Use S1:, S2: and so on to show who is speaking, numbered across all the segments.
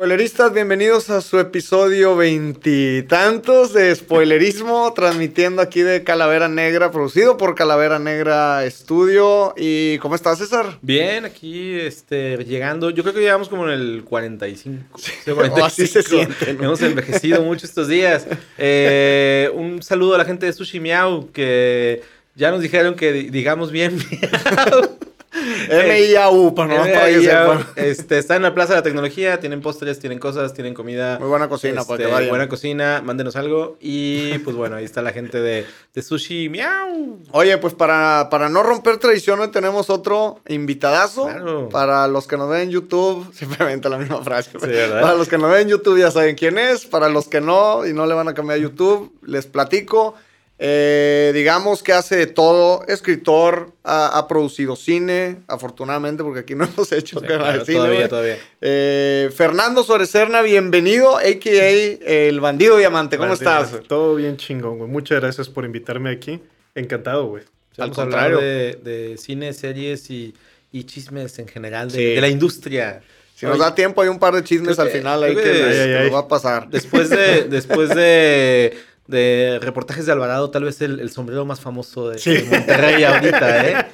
S1: Spoileristas, bienvenidos a su episodio veintitantos de spoilerismo, transmitiendo aquí de Calavera Negra, producido por Calavera Negra Estudio. ¿Y cómo estás, César?
S2: Bien, aquí este, llegando. Yo creo que llegamos como en el 45.
S1: Sí, 45. así se siente.
S2: ¿no? Hemos envejecido mucho estos días. Eh, un saludo a la gente de Sushi Miau, que ya nos dijeron que digamos bien Miau.
S1: M-I-A-U, para no para que sepan.
S2: Este, está en la Plaza de la Tecnología, tienen postres, tienen cosas, tienen comida.
S1: Muy buena cocina, para que
S2: este,
S1: vayan.
S2: Buena cocina, mándenos algo. Y pues bueno, ahí está la gente de, de Sushi Miau.
S1: Oye, pues para, para no romper tradición, hoy tenemos otro invitadazo.
S2: Claro.
S1: Para los que nos ven en YouTube, simplemente la misma frase. Para los que nos ven en YouTube ya saben quién es. Para los que no y no le van a cambiar a YouTube, les platico. Eh, digamos que hace de todo, escritor, ha, ha, producido cine, afortunadamente, porque aquí no hemos hecho
S2: Sí,
S1: tema
S2: claro,
S1: de cine.
S2: todavía, todavía.
S1: Eh, Fernando Sorecerna, bienvenido, a.k.a. el bandido diamante. ¿Cómo estás?
S3: Todo bien chingón, güey. Muchas gracias por invitarme aquí. Encantado, güey.
S2: Al
S1: Al
S2: contrario.
S1: contrario.
S2: De, de cine, series y, y chismes en general de,
S1: Sí.
S2: de la industria.
S1: Si nos da tiempo, hay un par de chismes al
S2: que-
S1: final ahí que,
S2: que-
S1: les-
S3: Ay, ay,
S1: que
S3: ay.
S1: nos va a pasar.
S2: Después de, después de, de reportajes de Alvarado, tal vez el, el sombrero más famoso de,
S3: Sí.
S2: de Monterrey ahorita, ¿eh?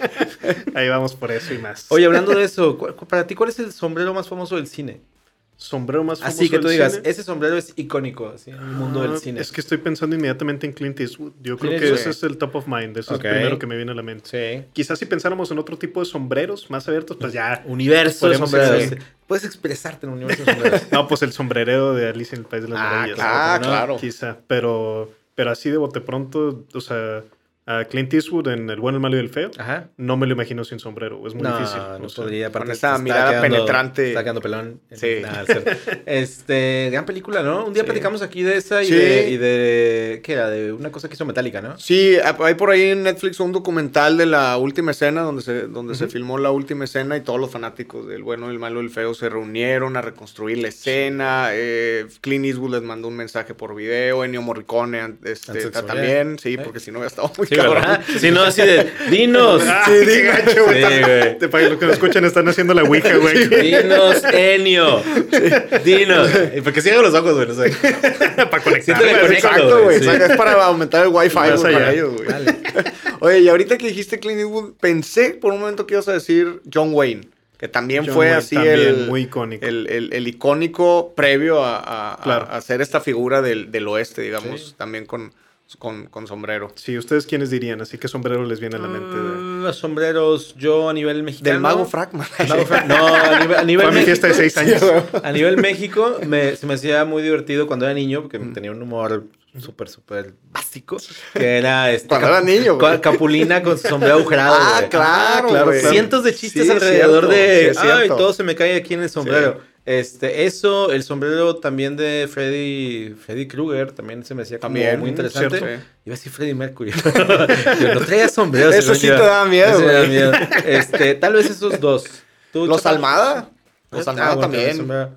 S3: Ahí vamos por eso y más.
S2: Oye, hablando de eso, ¿cu- cu- para ti, ¿cuál es el sombrero más famoso del cine?
S3: Sombrero más famoso
S2: Así que tú
S3: del
S2: digas,
S3: cine?
S2: ese sombrero es icónico así, en el mundo
S3: Ah,
S2: del cine.
S3: Es que estoy pensando inmediatamente en Clint Eastwood. Yo creo que ese es el top of mind. Eso es lo primero que me viene a la mente.
S2: Sí.
S3: Quizás si pensáramos en otro tipo de sombreros más abiertos, pues ya.
S2: Universo de sombreros. Puedes expresarte en un universo de sombreros.
S3: No, pues el sombrerero de Alice en el País de las
S2: Ah,
S3: Maravillas.
S1: Ah,
S2: ¿no?
S1: claro.
S3: Quizá, pero, pero así de bote pronto, o sea, a Clint Eastwood en El bueno, el malo y el feo,
S2: Ajá.
S3: no me lo imagino sin sombrero. Es muy
S2: no,
S3: difícil.
S2: no
S3: o sea.
S2: podría. aparte
S1: con esa
S2: está
S1: mirada
S2: quedando-
S1: penetrante.
S2: Está quedando pelón.
S1: Sí.
S2: Este, gran película, ¿no? Un día
S1: Sí.
S2: platicamos aquí de esa y,
S1: Sí.
S2: de, y de. ¿Qué era? De una cosa que hizo Metallica, ¿no?
S1: Sí, hay por ahí en Netflix un documental de la última escena donde se, donde se filmó la última escena y todos los fanáticos del bueno, el malo y el feo se reunieron a reconstruir la escena. Eh, Clint Eastwood les mandó un mensaje por video, Ennio Morricone este, también, sí,
S2: ¿Eh?
S1: porque si no hubiera estado muy
S2: Si no, así de. ¡Dinos!
S3: Ah,
S1: Sí,
S3: qué
S1: diga.
S3: gacho, güey.
S2: Sí, güey.
S3: Te- Para los que nos escuchan, están haciendo la ouija, güey.
S2: Dinos, Enio. Dinos. Porque cierro los ojos, güey. No sé.
S3: para conectar.
S1: Exacto, güey.
S2: Sí.
S1: Es para aumentar el wifi güey, para ellos, güey. Oye, y ahorita que dijiste Clint Eastwood, pensé por un momento que ibas a decir John Wayne, que también
S3: John
S1: fue
S3: Wayne
S1: así
S3: también,
S1: el,
S3: muy icónico.
S1: el, el- el icónico previo a, a-
S3: Claro.
S1: a ser esta figura del, del oeste, digamos,
S2: Sí.
S1: también con, con, con sombrero.
S3: Sí, ¿ustedes quiénes dirían? Así que sombrero les viene a la mente. de-
S2: Mm, Los sombreros, yo a nivel mexicano.
S1: Del mago Fragman.
S2: No, a nivel, a nivel
S3: Fue mi fiesta de seis años.
S2: A nivel México, me- se me hacía muy divertido cuando era niño, porque tenía un humor súper, súper básico, que era este,
S1: Cuando era niño, güey.
S2: Capulina con su sombrero agujerado.
S1: Ah, claro,
S3: claro,
S1: güey.
S3: claro.
S2: Cientos de chistes
S1: Sí,
S2: alrededor
S1: cierto,
S2: de. Ay, todo se me cae aquí en el sombrero. Este, eso, el sombrero también de Freddy, Freddy Krueger, también se me hacía como
S1: También,
S2: muy interesante.
S3: cierto.
S2: Iba a decir Freddy Mercury. Yo no traía sombrero.
S1: Eso sí te miedo,
S2: me da miedo. Este, tal vez esos dos. ¿Tú,
S1: Los? Almada. Los
S2: Ah,
S1: Almada
S2: bueno,
S1: también.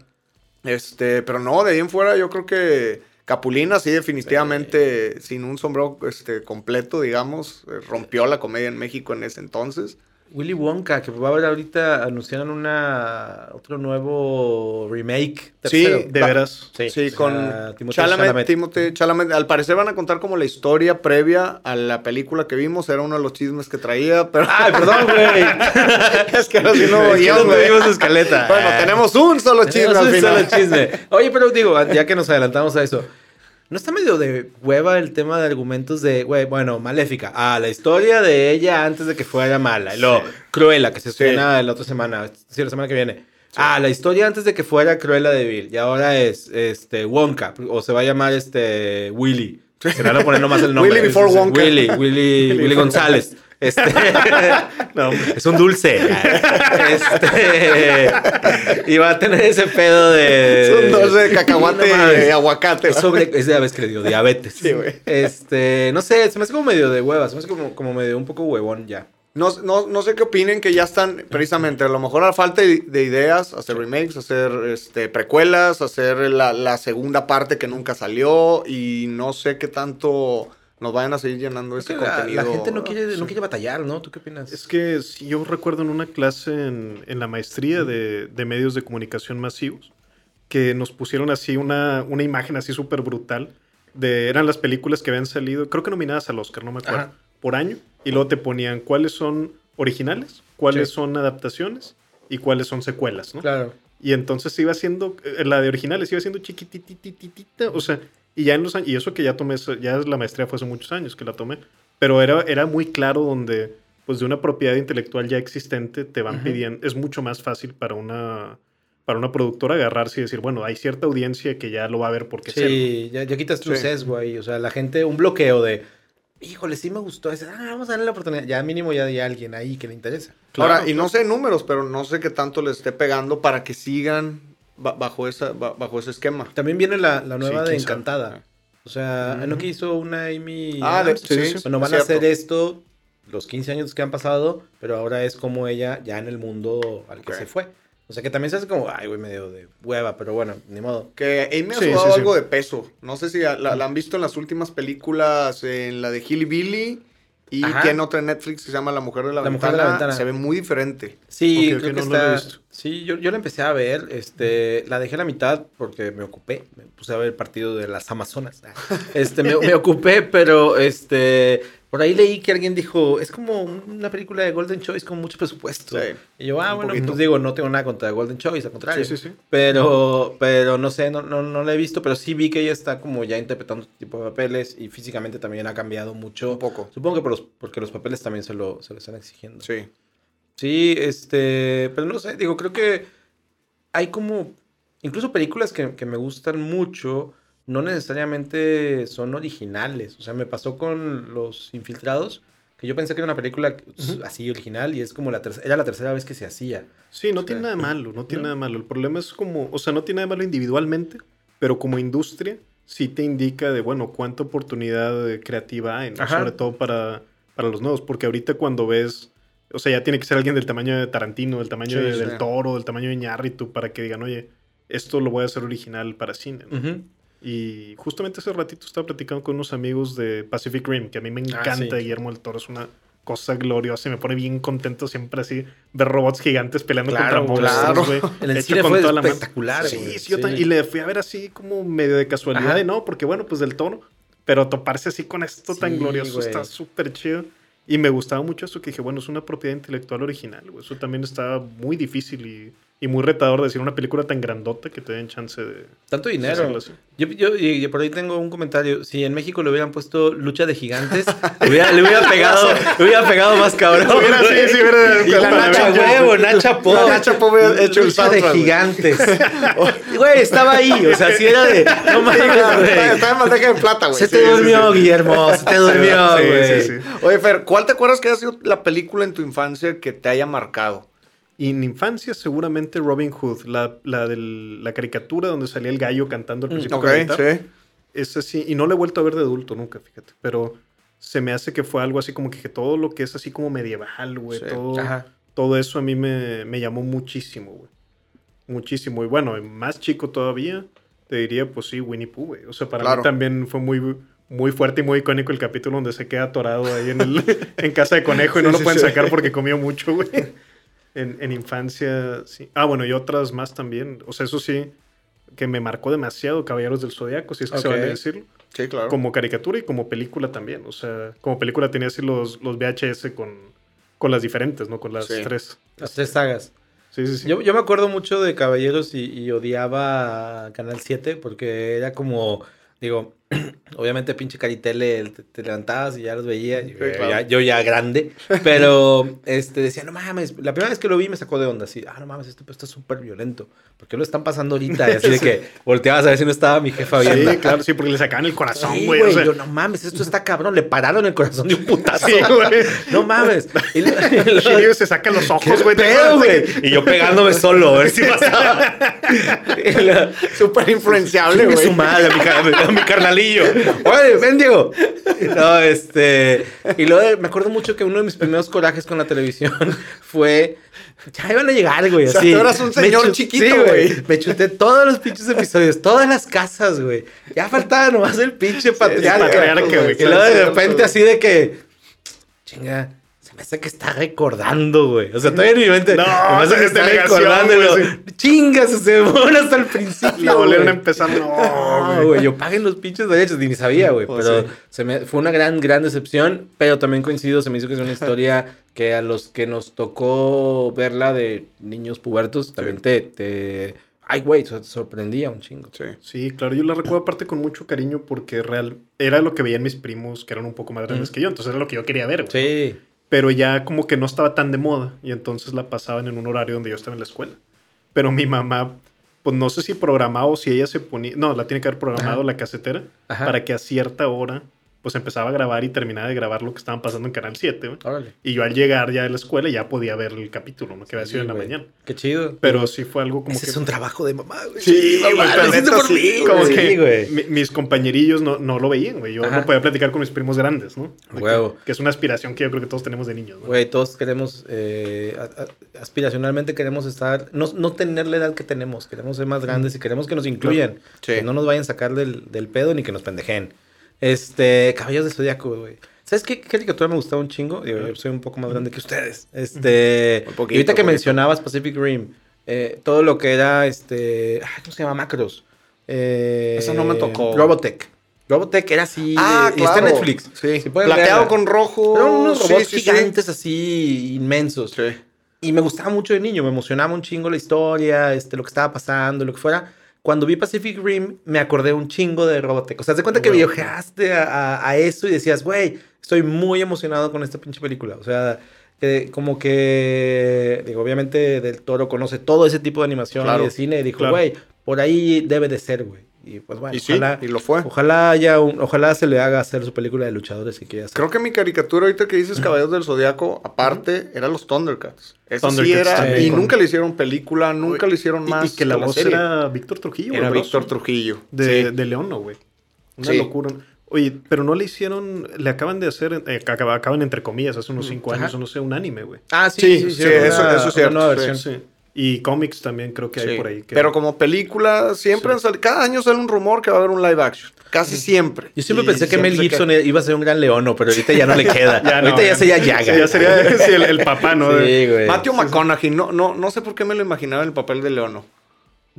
S1: Este, pero no, de ahí en fuera yo creo que Capulina sí definitivamente sin un sombrero este, completo, digamos, eh, rompió la comedia en México en ese entonces.
S2: Willy Wonka, que va a haber ahorita, anunciaron una otro nuevo remake.
S1: Sí,
S2: tercero.
S3: De
S1: Va-
S3: veras.
S2: Sí,
S1: Sí, con
S2: Timothée
S1: Chalamet,
S2: Chalamet.
S1: Timothée Chalamet. Al parecer van a contar como la historia previa a la película que vimos. Era uno de los chismes que traía, pero...
S2: Ay, perdón, güey.
S1: es que sí no
S2: no tuvimos escaleta.
S1: Bueno, tenemos un solo chisme
S2: Tenemos
S1: al
S2: un solo chisme. Oye, pero digo, ya que nos adelantamos a eso, ¿no está medio de hueva el tema de argumentos de, güey, bueno, Maléfica? Ah, la historia de ella antes de que fuera mala. Y luego, Cruella, que se estrena la otra semana, sí, la semana que viene. Ah, la historia antes de que fuera Cruella de Vil. Y ahora es este Wonka. O se va a llamar este Willy. Se le van a poner nomás el nombre.
S1: Willy before Wonka.
S2: Willy, Willy, Willy González. Este,
S3: No,
S2: es un dulce. Este, y va a tener ese pedo de.
S1: Es un dulce de cacahuate
S2: No
S1: y aguacate.
S2: Es sobre, es de la vez que le dio diabetes.
S1: Sí, güey.
S2: Este, no sé, se me hace como medio de hueva, se me hace como, como medio un poco huevón ya.
S1: No, no, no sé qué opinen que ya están precisamente, a lo mejor a falta de, de ideas, hacer remakes, hacer este, precuelas, hacer la, la segunda parte que nunca salió y no sé qué tanto nos vayan a seguir llenando
S2: Es
S1: ese
S2: que la,
S1: contenido.
S2: la gente no quiere, no quiere batallar, ¿no? ¿Tú qué opinas?
S3: Es que si yo recuerdo en una clase en, en la maestría de, de medios de comunicación masivos, que nos pusieron así una, una imagen así súper brutal. De, eran las películas que habían salido, creo que nominadas al Oscar, no me acuerdo,
S2: Ajá.
S3: por año. Y luego te ponían cuáles son originales, cuáles
S2: Sí.
S3: son adaptaciones y cuáles son secuelas, ¿no?
S2: Claro.
S3: Y entonces iba siendo, eh, la de originales iba siendo chiquititititita, o sea, y ya en los años, y eso que ya tomé, ya la maestría fue hace muchos años que la tomé, pero era, era muy claro donde, pues de una propiedad intelectual ya existente te van pidiendo, es mucho más fácil para una, para una productora agarrarse y decir, bueno, hay cierta audiencia que ya lo va a ver porque
S2: Sí, ya, ya quitas tu
S1: Sí.
S2: sesgo ahí. O sea, la gente, un bloqueo de, híjole, sí me gustó. ese, ah, vamos a darle la oportunidad. Ya mínimo ya hay alguien ahí que le interesa.
S1: Ahora, y no sé números, pero no sé qué tanto le esté pegando para que sigan bajo, esa, ba- bajo ese esquema.
S2: También viene la, la nueva
S3: Sí,
S2: de
S3: sabe.
S2: Encantada. O sea, ¿no que hizo una Amy?
S1: Ah, de- sí,
S3: sí,
S1: sí,
S2: Bueno, van a hacer esto los 15 años que han pasado, pero ahora es como ella ya en el mundo al que se fue. O sea, que también se hace como, ay, güey, medio de hueva, pero bueno, ni modo.
S1: Que Amy ha
S3: sí.
S1: algo de peso. No sé si la, la han visto en las últimas películas, en la de Hilly Billy y
S2: Ajá.
S1: tiene otra en Netflix que se llama La Mujer de la,
S2: La
S1: ventana.
S2: Mujer de la Ventana.
S1: Se ve muy diferente.
S2: Sí, creo
S3: ok,
S2: que
S3: no, no lo he
S2: está.
S3: visto.
S2: sí, yo, yo la empecé a ver, este, la dejé a la mitad porque me ocupé, me puse a ver el partido de las Amazonas. Este, me, me ocupé, pero este, por ahí leí que alguien dijo, es como una película de Golden Choice con mucho presupuesto.
S1: Sí,
S2: y yo, ah, bueno,
S1: poquito.
S2: pues digo, no tengo nada contra Golden Choice, al contrario.
S3: Sí, sí, sí.
S2: Pero, pero no sé, no, no, no la he visto, pero sí vi que ella está como ya interpretando este tipo de papeles y físicamente también ha cambiado mucho.
S1: Un poco.
S2: Supongo que por los, porque los papeles también se lo, se lo están exigiendo.
S1: Sí.
S2: Sí, este, pero no sé, digo, creo que hay como, incluso películas que, que me gustan mucho, no necesariamente son originales. O sea, me pasó con Los Infiltrados, que yo pensé que era una película
S3: Ujú.
S2: así original y es como la tercera, era la tercera vez que se hacía.
S3: Sí, no tiene nada de malo, no tiene
S2: No.
S3: nada de malo. El problema es como, o sea, no tiene nada de malo individualmente, pero como industria sí te indica de, bueno, cuánta oportunidad creativa hay, sobre todo para, para los nuevos, porque ahorita cuando ves, o sea, ya tiene que ser alguien del tamaño de Tarantino, del tamaño
S1: Sí,
S3: de- del Toro, del tamaño de Iñárritu, para que digan, oye, esto lo voy a hacer original para cine. ¿no? Y justamente hace ratito estaba platicando con unos amigos de Pacific Rim, que a mí me
S2: Ah,
S3: encanta
S2: sí.
S3: Guillermo del Toro, es una cosa gloriosa y me pone bien contento siempre así ver robots gigantes peleando
S2: Claro,
S3: contra
S1: claro.
S3: monstruos, güey.
S2: En el
S3: hecho con
S2: fue
S3: toda la
S2: espectacular,
S3: Sí,
S2: güey,
S3: sí, yo
S2: sí.
S3: Y le fui a ver así como medio de casualidad,
S2: Ajá.
S3: no, porque bueno, pues del Toro, pero toparse así con esto tan glorioso
S2: güey.
S3: está súper chido. Y me gustaba mucho eso que dije, bueno, es una propiedad intelectual original, güey. Eso también está muy difícil y, y muy retador decir una película tan grandota que te den chance de
S2: Tanto dinero. Yo, yo- y por ahí tengo un comentario. Si en México le hubieran puesto lucha de gigantes, le hubiera, le hubiera pegado, le hubiera pegado más cabrón.
S3: Hubiera- sí, sí, hubiera-
S2: Y la Nacha huevo, Nacha Po.
S1: La Nacha Po hubiera hecho el
S2: Lucha de gigantes. Güey, estaba ahí. O sea, si era de. No mames,
S1: Está,
S2: güey.
S1: está en bandeja de plata, güey.
S2: Se
S1: Sí,
S2: te
S1: sí,
S2: durmió,
S1: sí.
S2: Guillermo. Se te durmió, güey.
S3: sí, sí.
S1: Oye, Fer, ¿cuál te acuerdas que haya sido la película en tu infancia que te haya marcado?
S3: Y en infancia seguramente Robin Hood, la, la, del- la caricatura donde salía el gallo cantando al principio.
S1: Ok,
S3: con la guitarra.
S1: sí.
S3: Es así, y no la he vuelto a ver de adulto nunca, fíjate, pero se me hace que fue algo así como que todo lo que es así como medieval, güey,
S1: Sí.
S3: todo,
S2: Ajá.
S3: todo eso a mí me, me llamó muchísimo, güey. Muchísimo. Y bueno, más chico todavía, te diría, pues sí, Winnie Pooh, güey. O sea, para
S1: Claro.
S3: mí también fue muy, muy fuerte y muy icónico el capítulo donde se queda atorado ahí en, el, en casa de conejo y no lo
S1: sí,
S3: pueden sacar porque comió mucho, güey. En, en infancia, sí. Ah, bueno, y otras más también. O sea, eso sí, que me marcó demasiado Caballeros del Zodiaco, si es que se
S2: Ok.
S3: vale decirlo.
S1: Sí, claro.
S3: Como caricatura y como película también. O sea, como película tenía así los, los VHS con, con las diferentes, ¿no? Con las
S1: Sí.
S3: tres.
S2: Las tres sagas.
S3: Sí, sí, sí.
S2: Yo, yo me acuerdo mucho de Caballeros y, y odiaba Canal 7 porque era como, digo, obviamente pinche caritele, te, te levantabas y ya los veía, yo,
S1: claro.
S2: ya, yo ya grande, pero este, decía, no mames, la primera vez que lo vi me sacó de onda, así, ah, no mames, esto está súper violento, ¿por qué lo están pasando ahorita? Y así de que volteabas a ver si no estaba mi jefa viendo.
S3: Sí, claro, sí, porque le sacaban el corazón,
S2: Sí,
S3: güey. o sea,
S2: yo no mames, esto está cabrón, le pararon el corazón de un putazo.
S3: Sí, güey.
S2: No mames. Y lo- lo-
S3: se saca los
S2: ¿Qué
S3: ojos, güey.
S2: Y yo pegándome solo, a ver si pasaba.
S1: Súper influenciable, güey.
S2: su madre, a mi, a mi Oye, ven, Diego. No, este. Y luego me acuerdo mucho que uno de mis primeros corajes con la televisión fue. Ya iban a llegar, güey.
S1: O sea,
S2: así.
S1: tú eras un señor chiquito,
S2: sí,
S1: güey.
S2: Me chuté todos los pinches episodios, todas las casas, güey. Ya faltaba nomás el pinche patriarca.
S3: patriarca, güey,
S2: Y luego de repente así de que. Chinga. Parece que está recordando, güey. O sea, todavía en mi mente.
S3: No,
S2: me parece que
S3: es
S2: está recordando. luego, Chingas, se demora hasta el principio.
S3: La volvieron a empezar. No, güey.
S2: yo paguen los pinches derechos, ni sabía, güey.
S1: Pues
S2: pero
S1: sí.
S2: se me, fue una gran, gran decepción. Pero también coincido, se me hizo que es una historia que a los que nos tocó verla de niños pubertos, también te, te. Ay, güey, te sorprendía un chingo.
S1: Sí.
S3: Sí, claro, yo la recuerdo aparte con mucho cariño porque real era lo que veían mis primos que eran un poco más grandes
S2: Ujú.
S3: que yo, entonces era lo que yo quería ver. güey.
S2: Sí.
S3: Pero ya como que no estaba tan de moda y entonces la pasaban en un horario donde yo estaba en la escuela. Pero mi mamá, pues no sé si programaba o si ella se ponía, no, la tiene que haber programado
S2: Ajá.
S3: la casetera
S2: Ajá.
S3: para que a cierta hora pues empezaba a grabar y terminaba de grabar lo que estaban pasando en Canal 7. güey.
S2: Órale.
S3: Y yo al llegar ya de la escuela ya podía ver el capítulo, ¿no? Que había sido en la mañana.
S2: Qué chido.
S3: Pero sí fue algo como
S2: Ese
S3: que...
S2: es un trabajo de mamá, güey.
S3: Sí, güey,
S2: mamá,
S3: neta
S2: por
S3: sí,
S2: mí,
S3: como que
S2: Sí, güey.
S3: mi- mis compañerillos no, no lo veían, güey. Yo
S2: Ajá.
S3: no podía platicar con mis primos grandes, ¿no? Que-
S2: Huevo.
S3: Que, es una aspiración que yo creo que todos tenemos de niños, ¿no?
S2: Güey, todos queremos, eh, a- a- aspiracionalmente queremos estar, no, no tener la edad que tenemos, queremos ser más grandes y queremos que nos incluyan,
S1: Sí.
S2: que no nos vayan a sacar del, del pedo ni que nos pendejen. Este, Caballos de Zodíaco, güey. ¿Sabes qué caricatura me gustaba un chingo? Yo soy un poco más grande que ustedes. Este,
S1: Un poquito,
S2: y ahorita que mencionabas Pacific Rim, eh, todo lo que era, este, ay, ¿cómo se llama? Macros. Eh,
S1: Esa no me tocó.
S2: Robotech. Robotech era así,
S1: Ah,
S2: de- y está en
S1: claro.
S2: Netflix.
S1: Sí.
S2: Si
S1: Plateado
S2: verla.
S1: con rojo.
S2: Eran unos
S1: Sí,
S2: robots
S1: sí, sí.
S2: gigantes así inmensos.
S1: Sí.
S2: Y me gustaba mucho de niño, me emocionaba un chingo la historia, este, lo que estaba pasando, lo que fuera. Cuando vi Pacific Rim, me acordé un chingo de Robotech. O sea, te cuenta que viajaste a, a- a eso y decías, güey, estoy muy emocionado con esta pinche película. O sea, como que, digo, obviamente Del Toro conoce todo ese tipo de animación
S1: Claro,
S2: y de cine y dijo,
S3: claro.
S2: güey, por ahí debe de ser, güey. Y pues bueno,
S1: Y sí,
S2: ojalá,
S1: y lo fue.
S2: ojalá haya un, ojalá se le haga hacer su película de luchadores que quiera hacer.
S1: Creo que mi caricatura ahorita que dices Caballeros del Zodiaco, aparte, eran los Thundercats. Eso sí era. Y nunca le hicieron película, nunca le hicieron más.
S3: Y, que la voz
S1: serie.
S3: era Víctor Trujillo.
S1: Era Víctor. Trujillo.
S3: De,
S1: Sí.
S3: de León, ¿no, güey? Una
S1: Sí.
S3: locura. Oye, pero no le hicieron, le acaban de hacer, eh, acaba- acaban entre comillas, hace unos cinco
S2: Ajá.
S3: años, o no sé, un anime, güey.
S2: Ah, sí,
S1: Sí,
S2: sí,
S1: sí,
S2: una-
S1: eso- eso es
S2: una
S1: cierto,
S2: nueva
S1: sí.
S2: versión.
S3: Y cómics también creo que hay
S1: Sí.
S3: por ahí. que-
S1: Pero como película, siempre
S3: Sí.
S1: han salido. Cada año sale un rumor que va a haber un live action. Casi siempre.
S2: Yo siempre
S1: Y
S2: pensé que
S1: siempre
S2: Mel Gibson
S1: queda.
S2: iba a ser un gran leono, pero ahorita ya no le queda.
S3: Ya no,
S2: ahorita ya
S3: ya
S2: sería. Yaga.
S3: Sí, ya sería sí, el, el papá, ¿no?
S2: Sí, güey.
S1: Matthew McConaughey, no, no, no sé por qué me lo imaginaba en el papel de Leono.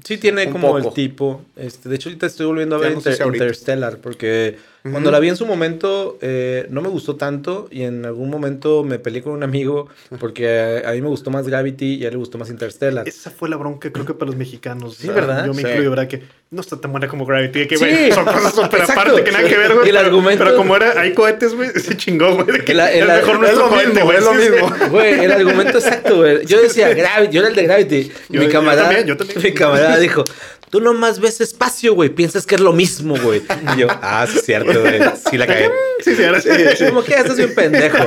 S2: Sí tiene
S1: Un
S2: como
S1: poco.
S2: el tipo. Este, de hecho, ahorita estoy volviendo a
S1: Ya
S2: ver
S1: no sé
S2: Inter-
S1: si ahorita.
S2: Interstellar, porque Cuando la vi en su momento eh, no me gustó tanto y en algún momento me peleé con un amigo porque a, a mí me gustó más Gravity y a él le gustó más Interstellar.
S3: Esa fue la bronca, creo que para los mexicanos.
S2: Sí, ¿verdad?
S3: Yo me
S1: Sí.
S3: incluyo, ¿verdad? Que no está tan buena como Gravity. Que,
S2: Sí.
S3: güey, son cosas súper aparte que nada que ver, güey.
S2: El
S3: pero,
S2: argumento-
S3: Pero como era, hay cohetes, güey, se chingó, güey.
S2: El- el-
S3: es mejor
S2: es
S3: nuestro
S1: lo mismo,
S3: güey,
S1: es lo mismo.
S2: Güey, el argumento exacto, güey. Yo decía Gravity, yo era el de Gravity.
S3: Yo-
S2: mi
S3: yo
S2: camarada,
S3: también, yo también.
S2: mi camarada dijo, tú nomás ves espacio, güey, piensas que es lo mismo, güey. Y yo, ah, sí es cierto, güey, sí la cagué.
S3: Sí, sí, ahora sí.
S2: Como que estás bien pendejo.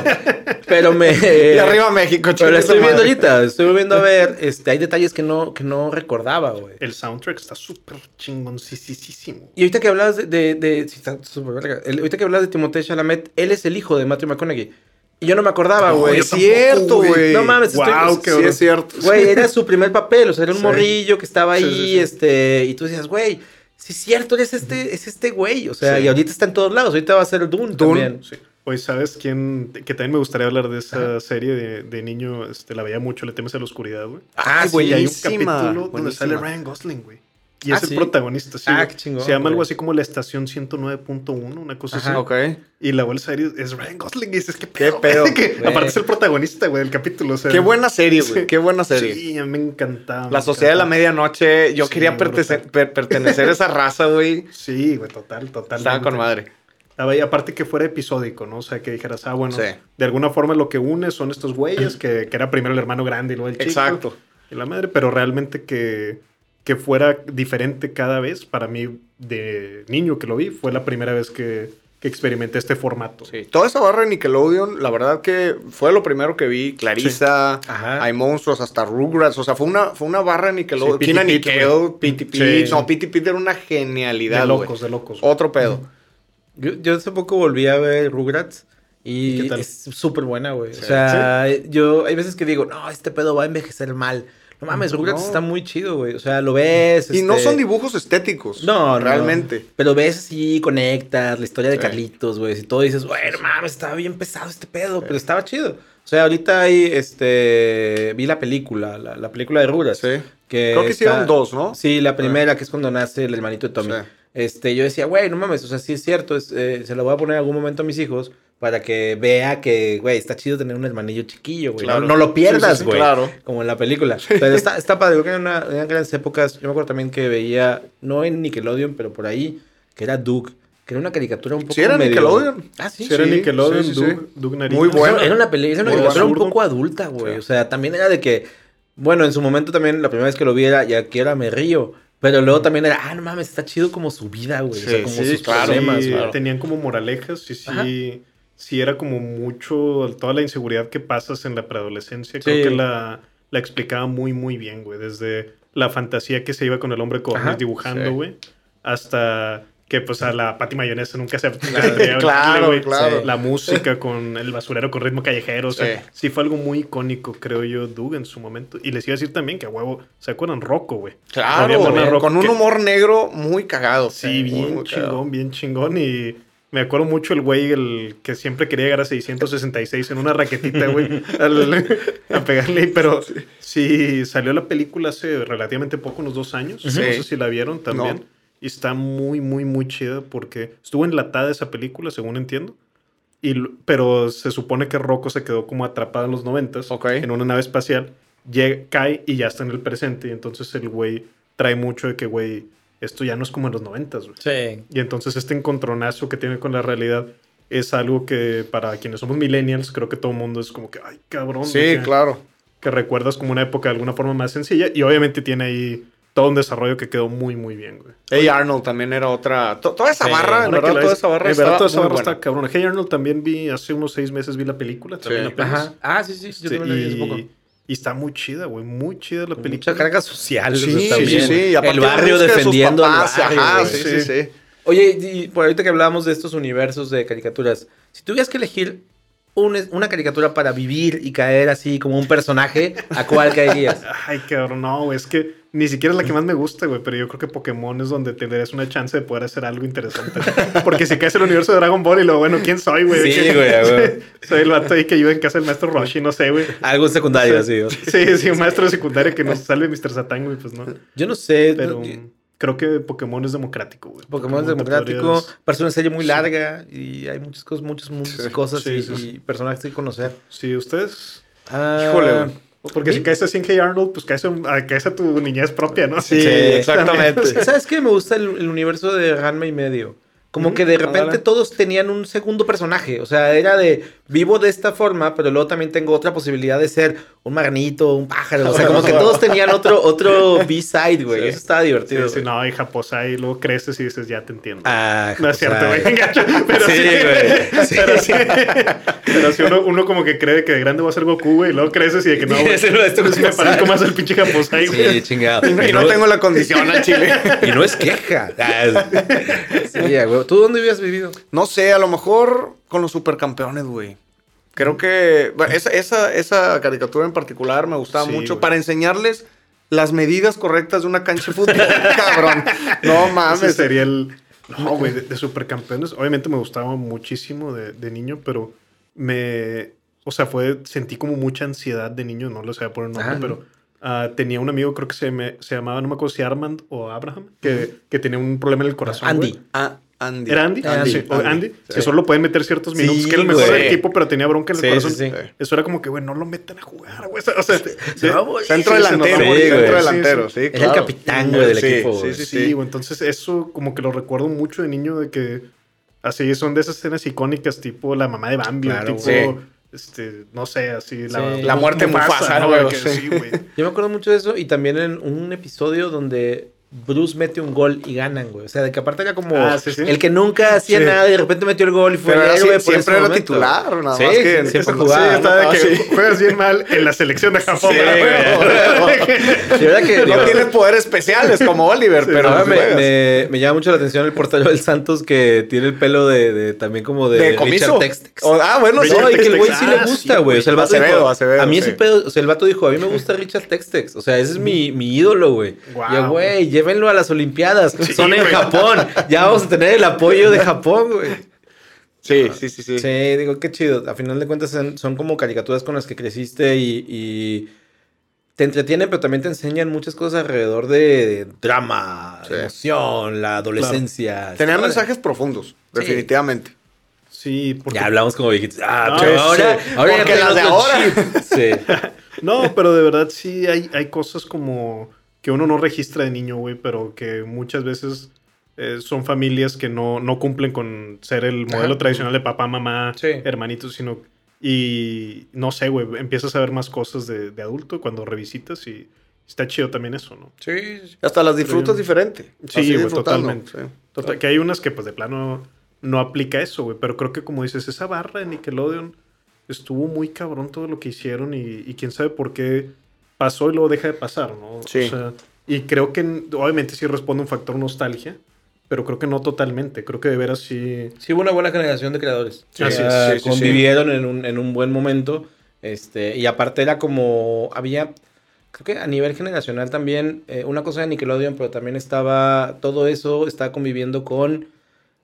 S2: Pero me...
S1: y arriba México,
S2: Pero la
S1: chingue
S2: estoy viendo
S1: madre.
S2: ahorita, estoy volviendo a ver, este, hay detalles que no, que no recordaba, güey.
S3: El soundtrack está súper chingoncísimo.
S2: Y ahorita que hablabas de... de, de- sí, está súper verga. El- ahorita que hablabas de Timothée Chalamet, él es el hijo de Matthew McConaughey. Y yo no me acordaba,
S1: No,
S2: güey.
S1: es cierto, güey.
S2: No mames, estoy-
S3: Wow, qué
S1: Sí, es cierto.
S2: Güey, era su primer papel, o sea, era un
S3: Sí.
S2: morrillo que estaba ahí,
S3: Sí, sí, sí.
S2: este, y tú decías, güey, sí es cierto, eres este, es este güey, o sea,
S3: Sí.
S2: y ahorita está en todos lados, ahorita va a ser Dune,
S1: Dune,
S2: también.
S3: Sí. Oye, ¿sabes quién? Que también me gustaría hablar de esa serie de, de niño. Este, la veía mucho, le temes a la oscuridad, güey.
S2: Ah,
S1: güey,
S3: Y hay un
S1: buenísima,
S3: capítulo donde
S1: buenísima.
S3: sale Ryan Gosling, güey. Y
S2: Ah,
S3: es el
S2: ¿sí?
S3: protagonista, sí.
S2: Ah, qué chingón,
S3: Se llama algo así como la estación 109.1, una cosa
S2: Ajá,
S3: así.
S1: Ok.
S3: Y la bolsa serie es Ryan Gosling. Y dices, ¿qué
S1: ¿Qué
S3: pedo? Que aparte es el protagonista, güey, del capítulo. o sea,
S1: Qué buena serie, güey.
S3: Sí.
S1: Qué buena serie.
S3: Sí, me encantaba.
S1: La Sociedad de la. Medianoche, yo
S3: Sí,
S1: quería
S3: brutal.
S1: pertece- per- pertenecer a esa raza, güey.
S3: Sí, güey, total, total.
S1: Estaba con madre.
S3: Estaba ahí, aparte que fuera episódico, ¿no? O sea, que dijeras, ah, bueno, de alguna forma lo que une son estos güeyes, que, que era primero el hermano grande y luego el chico.
S1: Exacto.
S3: Y la madre, pero realmente que, que fuera diferente cada vez, para mí, de niño que lo vi, fue la primera vez que, que experimenté este formato.
S1: Sí. Toda esa barra de Nickelodeon, la verdad que fue lo primero que vi. Clarissa,
S2: Ajá.
S1: hay monstruos, hasta Rugrats. O sea, fue una, fue una barra de Nickelodeon.
S3: Sí, Pit,
S1: Nickel,
S3: Sí.
S1: Pit. No, Pity Pit era una genialidad,
S3: De locos, de locos.
S1: Otro pedo.
S2: Yo, yo hace poco volví a ver Rugrats
S3: ¿Y
S2: y es súper buena, güey.
S1: Sí.
S2: O sea, yo hay veces que digo, no, este pedo va a envejecer mal. No mames, Rugrats
S1: No.
S2: está muy chido, güey. O sea, lo ves.
S1: Y no
S2: este,
S1: son dibujos estéticos.
S2: No, no.
S1: Realmente.
S2: Pero ves así, conectas, la historia de
S1: Sí.
S2: Carlitos, güey. Y todo dices, güey, no mames, estaba bien pesado este pedo, pero estaba chido. O sea, ahorita hay, este, vi la película, la, la película de Rugrats.
S1: Sí.
S2: Que
S1: Creo que
S2: está-
S1: hicieron dos, ¿no?
S2: Sí, la primera, que es cuando nace el hermanito de Tommy. Este, yo decía, güey, no mames, o sea, sí es cierto, es, eh, se lo voy a poner en algún momento a mis hijos para que vea que, güey, está chido tener un hermanillo chiquillo, güey.
S1: Claro.
S2: No, no lo pierdas,
S1: Sí, sí, sí,
S2: güey.
S1: claro.
S2: Como en la película. Pero está, está padre, creo que en una, eran grandes épocas. Yo me acuerdo también que veía, no en Nickelodeon, pero por ahí, que era Doug, que era una caricatura un poco
S1: Sí, era
S2: medio-
S1: Nickelodeon.
S2: Ah, sí.
S3: Sí, era
S1: Sí,
S3: Nickelodeon,
S1: sí, sí,
S3: Doug,
S1: sí.
S3: Doug Nariz.
S1: Muy bueno.
S2: Era una peli, era una caricatura un poco adulta, güey.
S1: Sí.
S2: O sea, también era de que, bueno, en su momento también, la primera vez que lo vi era, ya que era me río. Pero luego también era, ah, no mames, está chido como su vida, güey. o sea,
S1: Sí,
S2: como
S1: sí,
S2: sus
S1: claro.
S2: problemas,
S3: Sí,
S2: güey.
S3: tenían como moralejas y sí,
S2: Ajá.
S3: Sí era como mucho, toda la inseguridad que pasas en la preadolescencia,
S2: Sí.
S3: creo que la, la explicaba muy, muy bien, güey. Desde la fantasía que se iba con el hombre con
S2: Ajá,
S3: dibujando,
S1: sí.
S3: güey, hasta que pues a la Pati Mayonesa nunca se
S1: Claro, claro,
S3: güey.
S1: claro.
S3: La música con el basurero con ritmo callejero, o sea,
S1: Sí.
S3: sí. fue algo muy icónico, creo yo, Doug en su momento. Y les iba a decir también que a huevo, ¿se acuerdan? Rocco, güey.
S1: Claro,
S3: Rocco
S1: con un
S3: que-
S1: humor negro muy cagado.
S3: Sí, bien
S1: muy
S3: chingón,
S1: cagado.
S3: bien chingón. Y me acuerdo mucho el güey el que siempre quería llegar a 666 en una raquetita, güey, a pegarle. Pero sí, salió la película hace relativamente poco, unos dos años.
S1: Sí.
S3: No sé si la vieron también.
S1: No.
S3: Y está muy, muy, muy chida porque estuvo enlatada esa película, según entiendo. Y, pero se supone que Rocco se quedó como atrapado en los noventas
S1: Ok.
S3: en una nave espacial, llega, cae y ya está en el presente. Y entonces el güey trae mucho de que, güey, esto ya no es como en los noventas, güey.
S2: Sí.
S3: Y entonces este encontronazo que tiene con la realidad es algo que para quienes somos millennials, creo que todo el mundo es como que, ay, cabrón.
S1: Sí,
S3: que,
S1: claro.
S3: que recuerdas como una época de alguna forma más sencilla. Y obviamente tiene ahí todo un desarrollo que quedó muy, muy bien, güey.
S1: Hey Arnold también era otra. to- toda esa
S2: Sí,
S1: barra, en verdad,
S3: la
S1: toda esa barra
S3: en verdad, toda esa barra está cabrón. Hey Arnold también vi, hace unos seis meses vi la película, también
S1: Sí.
S2: Ajá. Ah, sí, sí. Yo
S3: Sí,
S2: también la vi hace poco.
S3: Y, está muy chida, güey. Muy chida la película.
S2: Mucha carga social.
S1: Sí,
S2: o sea,
S1: sí,
S2: también.
S1: sí. y aparte
S2: El barrio
S1: sus
S2: defendiendo al
S1: papás,
S2: barrio,
S1: ajá, sí, sí, sí.
S2: Oye, y por ahorita que hablábamos de estos universos de caricaturas, si tuvieras que elegir un- una caricatura para vivir y caer así como un personaje, ¿a cuál caerías?
S3: Ay, cabrón, no, güey, es que ni siquiera es la que más me gusta, güey, pero yo creo que Pokémon es donde tendrías una chance de poder hacer algo interesante. Porque si caes en el universo de Dragon Ball y lo bueno, ¿quién soy, güey?
S2: Sí,
S3: ¿Qué-
S2: güey.
S3: Soy el vato ahí que ayuda en casa del maestro Roshi, no sé, güey.
S2: Algo secundario,
S3: O sea,
S2: sí.
S3: Sí, sí, un maestro de secundaria que nos salve Mr. Satan, güey, pues no.
S2: Yo no sé.
S3: Pero
S2: no-
S3: creo que Pokémon es democrático, güey.
S2: Pokémon es democrático,
S3: podrías-
S2: parece una serie muy
S3: Sí.
S2: larga y hay muchas cosas, muchas, muchas
S1: Sí,
S2: cosas
S3: sí,
S2: y, y personajes que conocer.
S3: Sí, ustedes.
S2: Ah,
S1: Híjole, güey.
S3: Porque
S2: ¿Sí?
S3: si caes así en Hey Arnold, pues caes, a, caes a tu niñez propia, ¿no?
S1: Sí, exactamente.
S2: ¿Sabes qué? Me gusta el, el universo de Ranma y medio. Como que de repente todos tenían un segundo personaje. O sea, era de vivo de esta forma, pero luego también tengo otra posibilidad de ser un marnito, un pájaro. O sea, como que todos tenían otro, otro B-side, güey.
S3: Sí.
S2: Eso estaba divertido.
S3: sí, no, y Japosa, y luego creces y dices, ya te entiendo.
S2: Ah,
S3: No es cierto, güey. Pero sí,
S2: güey. Sí.
S3: Pero sí. Pero sí, uno, uno como que cree que de grande va a ser Goku, güey. Y luego creces y de que no, güey.
S2: Sí, esto no es
S3: me parezco más al pinche Japosai, güey.
S2: Sí, chingado.
S1: Y no tengo la condición al chile.
S2: y no es queja. Ah, sí, güey. ¿Tú dónde habías vivido?
S1: No sé, a lo mejor con los supercampeones, güey. Creo que bueno, esa, esa, esa caricatura en particular me gustaba
S3: Sí,
S1: mucho
S3: güey.
S1: para enseñarles las medidas correctas de una cancha de fútbol, cabrón. No
S3: Ese
S1: mames.
S3: sería el. No, güey, de, de supercampeones. Obviamente me gustaba muchísimo de, de niño, pero me. O sea, fue. Sentí como mucha ansiedad de niño, no lo sé por el nombre,
S2: Ajá.
S3: pero. ah, tenía un amigo, creo que se, me, se llamaba, no me acuerdo si Armand o Abraham, que, que tenía un problema en el corazón.
S2: Andy.
S1: Ah, Andy.
S3: ¿Era Andy?
S2: Andy,
S3: Sí,
S1: Andy,
S3: Andy,
S1: sí.
S3: que solo pueden meter ciertos minutos,
S2: Sí,
S3: que era el mejor del equipo, pero tenía bronca en el
S2: Sí,
S3: corazón.
S2: sí, sí.
S3: Eso era como que, güey, no lo metan a jugar, güey. O sea.
S1: Centro delantero, centro
S2: güey.
S1: delantero,
S3: Sí,
S1: sí,
S3: sí.
S2: Es el capitán, güey, del
S1: Sí,
S2: equipo,
S1: Sí,
S2: güey.
S1: sí,
S3: Sí,
S1: sí.
S3: güey, entonces eso como que lo recuerdo mucho de niño de que así son de esas escenas icónicas tipo la mamá de Bambi,
S2: Claro,
S3: tipo
S1: güey.
S3: este, no sé, así la,
S2: Sí.
S1: La muerte Mufasa,
S3: ¿no?
S1: güey,
S3: Que
S1: sí,
S3: güey.
S2: Yo me acuerdo mucho de eso y también en un episodio donde Bruce mete un gol y ganan, güey. O sea, de que aparte era como
S3: Ah, sí, sí.
S2: el que nunca hacía
S3: Sí.
S2: nada y de repente metió el gol y fue
S1: Pero
S2: el
S1: era-
S2: héroe por
S1: siempre era
S2: momento.
S1: titular, nada
S2: Sí,
S1: más que
S2: siempre jugaba.
S3: sí,
S2: ¿no?
S3: estaba de
S1: Ah,
S3: que
S1: sí.
S3: juegas bien mal en la selección de Japón.
S1: Sí,
S3: ¿verdad?
S1: güey.
S2: De verdad que
S1: No
S2: digo,
S1: tienes poderes especiales como Oliver,
S3: Sí,
S1: pero
S2: me, me- me llama mucho la atención el portero del Santos que tiene el pelo de, de- también como de,
S1: de
S2: Richard. Textex.
S1: O- ah, bueno,
S2: No, y que el güey
S3: Textex.
S2: sí le
S3: Ah,
S2: gusta,
S3: sí,
S2: güey. O sea, el vato
S1: Acevedo,
S2: dijo,
S1: Acevedo,
S2: a mí
S1: sí.
S2: ese pedo, o sea, el vato dijo, a mí me gusta Richard Textex. O sea, ese es mi, mi ídolo, güey. Yo, güey, llévenlo a las Olimpiadas. Son en
S3: güey.
S2: Japón. Ya vamos a tener el apoyo de Japón, güey.
S1: Sí, sí, sí, sí.
S2: Sí, digo, qué chido. A final de cuentas son, son como caricaturas con las que creciste y, y te entretienen, pero también te enseñan muchas cosas alrededor de drama,
S1: Sí.
S2: emoción, la adolescencia.
S1: Tenían mensajes profundos, definitivamente.
S3: Sí, porque...
S2: Ya hablamos como viejitos. Ah,
S3: No,
S2: pero ahora,
S1: sí.
S2: ahora
S1: Porque las de ahora.
S2: chip. Sí.
S3: No, pero de verdad sí hay, hay cosas como que uno no registra de niño, güey, pero que muchas veces eh, son familias que no, no cumplen con ser el modelo
S2: Ajá.
S3: tradicional de papá, mamá,
S2: Sí.
S3: hermanitos, sino... Y no sé, güey, empiezas a ver más cosas de, de adulto cuando revisitas y está chido también eso, ¿no?
S2: Sí, sí.
S1: Hasta las disfrutas diferente.
S3: Sí, güey, totalmente.
S1: sí.
S3: Total, que hay unas que pues de plano no aplica eso, güey. Pero creo que como dices, esa barra de Nickelodeon estuvo muy cabrón todo lo que hicieron y, y quién sabe por qué pasó y luego deja de pasar, ¿no?
S1: Sí.
S3: O sea, y creo que obviamente sí responde un factor nostalgia, pero creo que no totalmente. Creo que de veras sí...
S2: Sí hubo una buena generación de creadores.
S3: Sí,
S2: sea,
S1: es, sí, sí,
S2: convivieron En, un, en un buen momento. Este, y aparte era como. Había. Creo que a nivel generacional también. eh, una cosa de Nickelodeon, pero también estaba. Todo eso estaba conviviendo con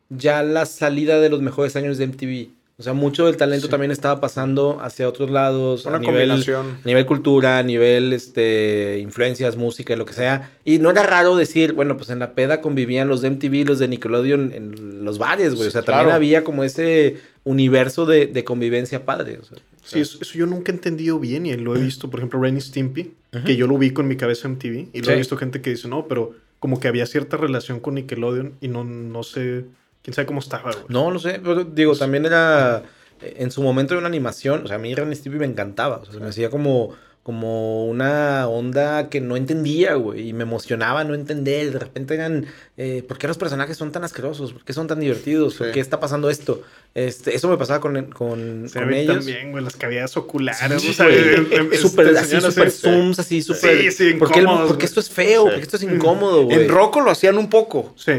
S2: ya la salida de los mejores años de MTV. O sea, mucho del talento
S3: Sí.
S2: también estaba pasando hacia otros lados.
S1: Una
S2: a nivel,
S1: combinación.
S2: a nivel cultura, a nivel este, influencias, música, lo que sea. Y no era raro decir, bueno, pues en la peda convivían los de MTV, los de Nickelodeon en los bares, güey. O sea, también había como ese universo de, de convivencia padre. O sea,
S3: Sí, eso, eso yo nunca he entendido bien y lo he visto, por ejemplo, Ren y Stimpy, que yo lo ubico en mi cabeza en TV y lo
S2: Sí.
S3: he visto gente que dice, no, pero como que había cierta relación con Nickelodeon y no, no sé, quién sabe cómo estaba, güey.
S2: No, no sé, pero digo, también era eh, en su momento era una animación, o sea, a mí Ren y Stimpy me encantaba, o sea, se me hacía como como una onda que no entendía, güey, y me emocionaba no entender, de repente eran, eh, ¿por qué los personajes son tan asquerosos? ¿Por qué son tan divertidos? ¿Por
S1: Sí.
S2: qué está pasando esto? Este, eso me pasaba con, con,
S3: Se
S2: con ellos.
S3: también, güey, las cavidades oculares.
S2: Sí, Súper, así, súper zooms, así, súper.
S3: Sí, sí,
S2: ¿Por qué, por
S3: güey.
S2: esto es feo?
S1: Sí.
S2: ¿Por qué esto es incómodo, güey?
S1: En Rocco lo hacían un poco.
S3: Sí,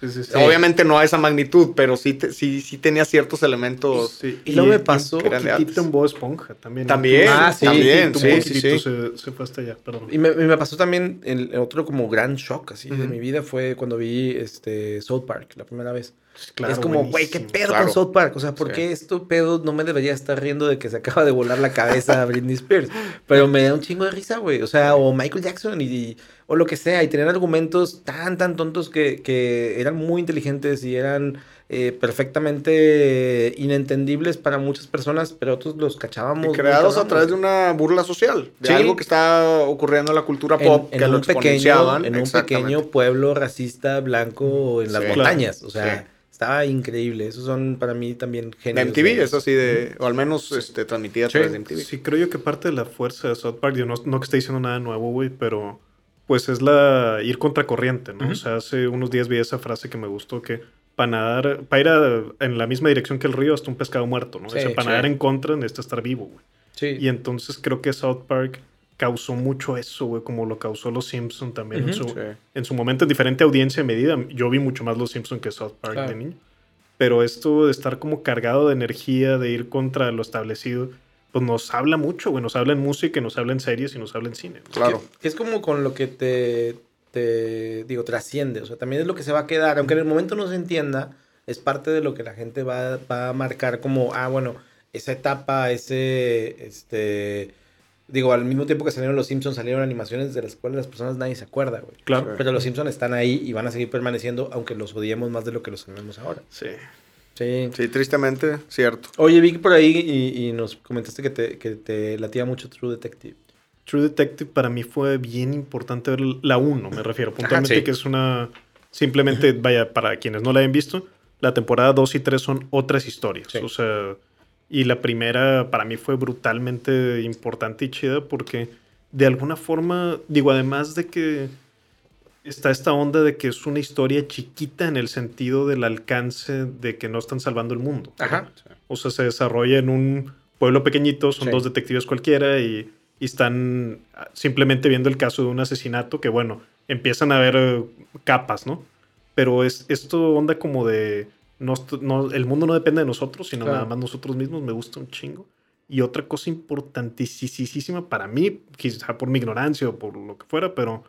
S3: sí, sí. sí.
S1: Obviamente no a esa magnitud, pero sí, te- sí, sí tenía ciertos elementos.
S3: Sí,
S2: Y luego me pasó
S3: poquitito en Bob Esponja también.
S1: También,
S2: Ah, sí,
S1: también,
S3: Un
S1: sí, sí,
S3: poquitito
S1: sí.
S3: Se, se fue hasta allá, perdón.
S2: Y me, y me pasó también el otro como gran shock así de mi vida fue cuando vi este South Park la primera vez.
S3: Claro,
S2: es como, güey, ¿qué pedo
S1: Claro.
S2: con South Park? O sea, ¿por
S1: Sí.
S2: qué esto pedo no me debería estar riendo de que se acaba de volar la cabeza a Britney Spears? Pero me da un chingo de risa, güey. O sea, o Michael Jackson y, y- o lo que sea. Y tener argumentos tan, tan tontos que, que eran muy inteligentes y eran eh, perfectamente inentendibles para muchas personas, pero otros los cachábamos.
S1: Y creados a través de una burla social, de
S2: Sí.
S1: algo que está ocurriendo en la cultura pop,
S2: en
S1: que lo
S2: un pequeño,
S1: exponenciaban.
S2: en un pequeño pueblo racista blanco en las
S1: Sí.
S2: montañas. O sea, Estaba increíble. Esos son para mí también
S1: De
S2: genios.
S1: MTV,
S2: de-
S1: es así de, o al menos este, transmitida a
S2: Sí.
S1: través de MTV.
S3: Sí, creo yo que parte de la fuerza de South Park, yo no, no que esté diciendo nada nuevo, güey, pero pues es la ir contracorriente, ¿no?
S2: Ujú.
S3: O sea, hace unos días vi esa frase que me gustó que para nadar, para ir a- en la misma dirección que el río hasta un pescado muerto, ¿no?
S2: Sí,
S3: o sea, para
S2: sí.
S3: nadar en contra necesita estar vivo, güey.
S2: Sí.
S3: Y entonces creo que South Park causó mucho eso, güey, como lo causó Los Simpson también en,
S2: Ujú.
S3: su,
S1: Sí.
S3: en su momento en diferente audiencia y medida. Yo vi mucho más Los Simpson que South Park
S2: Claro.
S3: de niño. Pero esto de estar como cargado de energía, de ir contra lo establecido, pues nos habla mucho, güey. Nos habla en música, nos habla en series y nos habla en cine. güey.
S1: Claro.
S2: Que, que es como con lo que te, te, digo, trasciende. O sea, también es lo que se va a quedar. Aunque en el momento no se entienda, es parte de lo que la gente va, va a marcar como, ah, bueno, esa etapa, ese, este... Digo, al mismo tiempo que salieron los Simpsons, salieron animaciones de las cuales las personas nadie se acuerda, güey.
S3: Claro.
S2: Pero los Simpsons están ahí y van a seguir permaneciendo, aunque los odiemos más de lo que los amemos ahora.
S3: Sí.
S2: Sí.
S1: Sí, tristemente, cierto.
S2: Oye, vi que por ahí y, y nos comentaste que te, que te latía mucho True Detective.
S3: True Detective para mí fue bien importante ver la 1, me refiero. Puntualmente
S2: sí.
S3: que es una... Simplemente, vaya, para quienes no la hayan visto, la temporada 2 y 3 son otras historias.
S2: Sí.
S3: O sea, y la primera para mí fue brutalmente importante y chida porque de alguna forma, digo, además de que está esta onda de que es una historia chiquita en el sentido del alcance de que no están salvando el mundo.
S2: Ajá.
S3: O sea, se desarrolla en un pueblo pequeñito, son
S2: Sí.
S3: dos detectives cualquiera y, y están simplemente viendo el caso de un asesinato que, bueno, empiezan a ver eh, capas, ¿no? Pero es esto onda como de, no, no- el mundo no depende de nosotros, sino
S2: Claro.
S3: nada más nosotros mismos, me gusta un chingo. Y otra cosa importantísima para mí, quizá por mi ignorancia o por lo que fuera, pero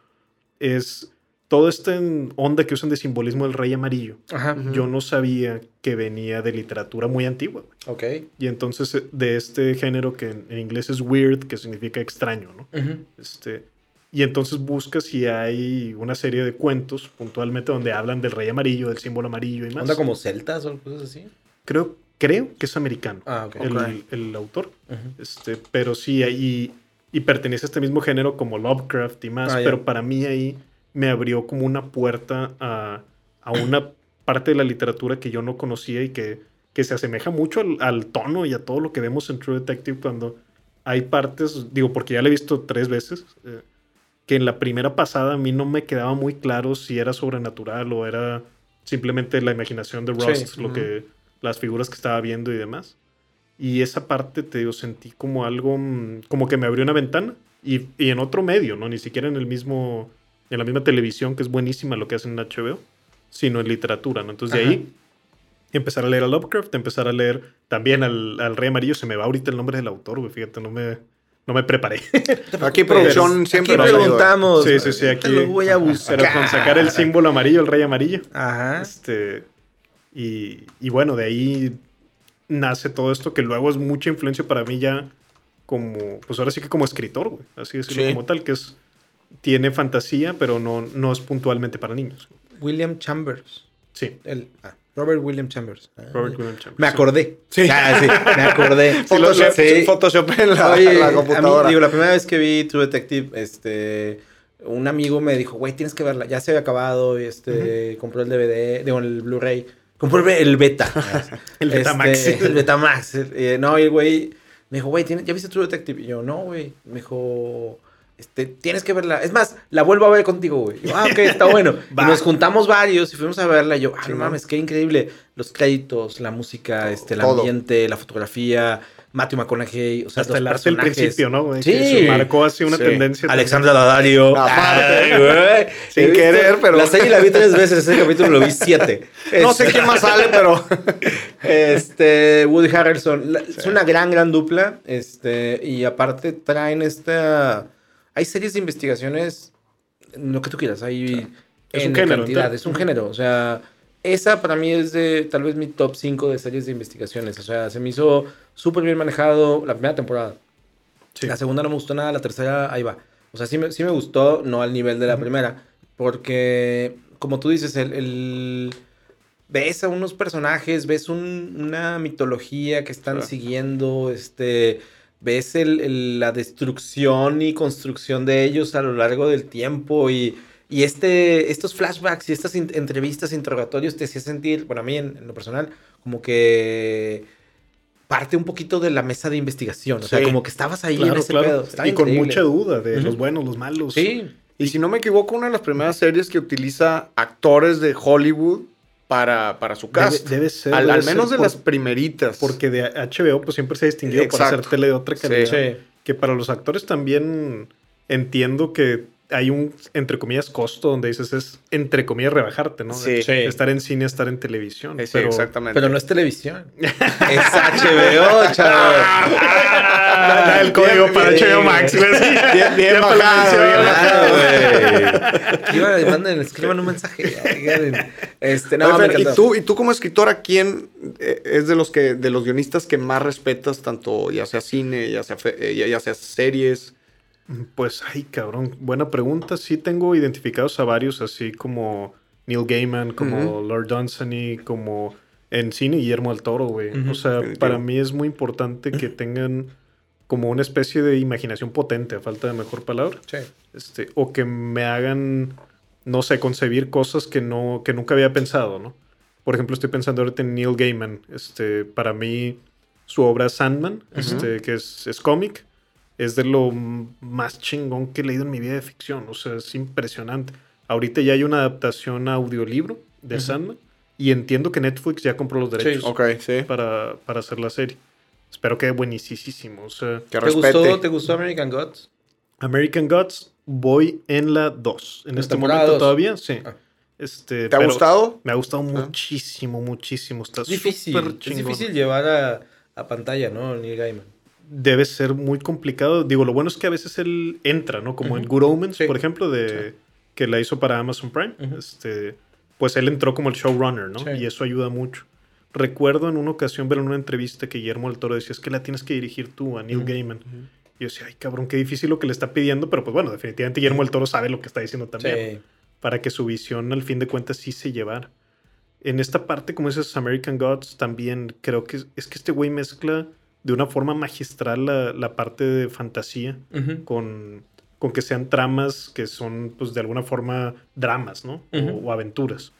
S3: es toda esta onda que usan de simbolismo del rey amarillo,
S2: Ajá.
S3: yo no sabía que venía de literatura muy antigua.
S2: Ok.
S3: Y entonces eh, de este género que en, inglés es weird, que significa extraño, ¿no?
S2: Ujú.
S3: Este, y entonces buscas si hay una serie de cuentos puntualmente donde hablan del rey amarillo, del símbolo amarillo y más.
S2: ¿Onda como celtas o cosas así?
S3: Creo, creo que es americano
S2: Ah, ok.
S3: el, el autor. Este, pero sí, ahí. Y pertenece a este mismo género como Lovecraft y más.
S2: Ah,
S3: pero para mí ahí me abrió como una puerta a, a una parte de la literatura que yo no conocía y que, que se asemeja mucho al, al tono y a todo lo que vemos en True Detective cuando hay partes, digo, porque ya la he visto tres veces, eh, que en la primera pasada a mí no me quedaba muy claro si era sobrenatural o era simplemente la imaginación de
S2: Sí,
S3: Rust, lo
S1: ujú.
S3: que, las figuras que estaba viendo y demás. Y esa parte, te digo, sentí como algo, mm, como que me abrió una ventana y, y en otro medio, ¿no? Ni siquiera en el mismo, en la misma televisión, que es buenísima lo que hacen en HBO, sino en literatura, ¿no? Entonces de
S2: Ajá.
S3: ahí empezar a leer a Lovecraft, empezar a leer también al, al Rey Amarillo, se me va ahorita el nombre del autor, güey, fíjate, no me, no me preparé.
S1: Aquí producción siempre
S2: Aquí preguntamos.
S3: Sí, sí, sí,
S2: Te
S3: aquí-
S2: lo voy a buscar.
S3: Pero con sacar el símbolo amarillo, el Rey Amarillo.
S2: Ajá.
S3: Este, y, y bueno, de ahí nace todo esto que luego es mucha influencia para mí ya como, pues ahora sí que como escritor, güey. Así decirlo
S1: Sí.
S3: como tal, que es, tiene fantasía, pero no, no es puntualmente para niños.
S2: William Chambers.
S3: Sí,
S2: El, ah, Robert William Chambers.
S3: Robert William Chambers.
S2: Me acordé.
S1: Sí.
S2: Ah, sí, me acordé.
S1: Photoshop,
S2: Sí.
S1: Photoshop en la,
S2: Oye,
S1: la
S2: a mí,
S1: computadora.
S2: digo, la primera vez que vi True Detective, este, un amigo me dijo, güey, tienes que verla. Ya se había acabado, y este, compró el DVD, digo, el Blu-ray. Compró el, be- el beta.
S3: El Betamax.
S2: Este, el Betamax. Eh, no, y el güey me dijo, güey, ¿tienes- ¿ya viste True Detective? Y yo, no, güey. Me dijo, este, tienes que verla. Es más, la vuelvo a ver contigo, güey. Yo, ah, ok, está bueno. y nos juntamos varios y fuimos a verla. Y yo, ah,
S1: Sí,
S2: no mames, qué increíble. Los créditos, la música, este, el
S1: todo.
S2: ambiente, la fotografía, Matthew McConaughey, o sea,
S3: Hasta
S2: los
S3: el arte del principio, ¿no? güey?
S2: Sí.
S3: Que se marcó así una
S1: Sí.
S3: tendencia.
S2: Alexandra Daddario.
S1: Aparte.
S2: Ay, güey.
S1: Sin
S2: visto-
S1: querer, pero-
S2: La serie la vi tres veces, ese capítulo lo vi siete.
S1: No sé
S2: Este,
S1: quién más sale, pero.
S2: Este, Woody Harrelson. Es una gran, gran dupla. Este, y aparte traen esta. Hay series de investigaciones, lo que tú quieras. Hay
S3: Es
S2: en
S3: un género
S2: cantidad,
S3: entero.
S2: es un género. O sea, esa para mí es de tal vez mi top 5 de series de investigaciones. O sea, se me hizo súper bien manejado la primera temporada.
S3: Sí.
S2: La segunda no me gustó nada, la tercera ahí va. O sea, sí me, sí me gustó, no al nivel de la primera, porque como tú dices, el, el- ves a unos personajes, ves un- una mitología que están
S1: Claro.
S2: siguiendo, este, ves el- el- la destrucción y construcción de ellos a lo largo del tiempo y, y este, estos flashbacks y estas in- entrevistas, interrogatorios te hacía sentir, bueno, a mí en, en lo personal, como que parte un poquito de la mesa de investigación. O sea, como que estabas ahí en ese
S3: claro.
S2: pedo. Estaba
S3: Y con mucha duda de los buenos, los malos.
S2: Sí.
S1: Y si no me equivoco, una de las primeras series que utiliza actores de Hollywood para, para su cast.
S3: debe ser.
S1: al,
S3: debe
S1: al menos
S3: ser
S1: de
S3: por-
S1: las primeritas.
S3: Porque de HBO pues siempre se ha distinguido por
S1: Exacto.
S3: hacer tele de otra calidad.
S2: Sí.
S3: Que para los actores también entiendo que hay un, entre comillas, costo donde dices es, entre comillas, rebajarte, ¿no?
S1: Sí.
S2: Sí.
S3: Estar en cine, estar en televisión.
S1: Eh, sí,
S3: pero,
S1: exactamente.
S2: Pero no es televisión. es HBO, chaval.
S3: Ah, el código
S1: Bien,
S3: para HBO Max.
S1: Bien, bien bien
S2: güey. Manden, escriban un mensaje. Este, no,
S1: Oye,
S2: me
S1: Fer, ¿y, tú, y tú como escritora, ¿quién eh, es de los que de los guionistas que más respetas, tanto ya sea cine, ya sea, fe- eh, ya, ya sea series?
S3: Pues, ay, cabrón. Buena pregunta. Sí tengo identificados a varios, así como Neil Gaiman, como. Lord Dunsany, como en cine Guillermo del Toro, güey. O sea,
S1: Definitivo.
S3: para mí es muy importante que tengan como una especie de imaginación potente, a falta de mejor palabra.
S2: Sí.
S3: Este, o que me hagan, no sé, concebir cosas que, no, que nunca había pensado, ¿no? Por ejemplo, estoy pensando ahorita en Neil Gaiman. Este, para mí, su obra Sandman, este, que es, es cómic, es de lo más chingón que he leído en mi vida de ficción. O sea, es impresionante. Ahorita ya hay una adaptación a audiolibro de
S2: Ujú.
S3: Sandman y entiendo que Netflix ya compró los derechos
S1: sí.
S3: para, para hacer la serie. Espero que buenísimo. O sea,
S1: Que
S2: ¿Te gustó, ¿Te gustó American Gods?
S3: American Gods, voy en la 2. En
S2: ¿La
S3: este momento
S2: dos?
S3: todavía, sí.
S2: Ah.
S3: Este,
S1: ¿Te ha gustado?
S3: Me ha gustado
S1: Ah.
S3: muchísimo, muchísimo. Está
S2: Es difícil. Es difícil llevar a, a pantalla, ¿no? Neil Gaiman.
S3: Debe ser muy complicado. Digo, lo bueno es que a veces él entra, ¿no? Como en
S2: Ujú.
S3: Good Omens,
S2: Sí.
S3: por ejemplo, de, que la hizo para Amazon Prime. Este, pues él entró como el showrunner, ¿no?
S2: Sí.
S3: Y eso ayuda mucho. Recuerdo en una ocasión ver en una entrevista que Guillermo del Toro decía, es que la tienes que dirigir tú a Neil
S2: Ujú.
S3: Gaiman. Y yo decía, ay cabrón, qué difícil lo que le está pidiendo, pero pues bueno, definitivamente Guillermo del Toro sabe lo que está diciendo también. Para que su visión al fin de cuentas sí se llevara. En esta parte, como dices, American Gods, también creo que es, es que este güey mezcla de una forma magistral la, la parte de fantasía con, con que sean tramas que son, pues, de alguna forma dramas, ¿no? O- aventuras.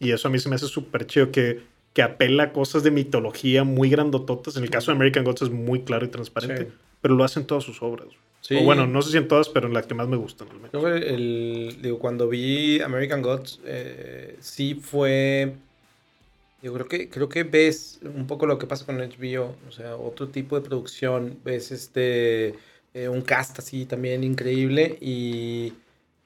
S3: Y eso a mí se me hace súper chido, que, que apela a cosas de mitología muy grandototas. En el caso de American Gods es muy claro y transparente,
S2: Sí.
S3: pero lo hacen en todas sus obras.
S2: Sí.
S3: O bueno, no sé si en todas, pero en las que más me gustan. al menos.
S2: Creo que el, digo, cuando vi American Gods, eh, sí fue. Yo creo que, creo que ves un poco lo que pasa con HBO, o sea, otro tipo de producción, ves este, eh, un cast así también increíble y,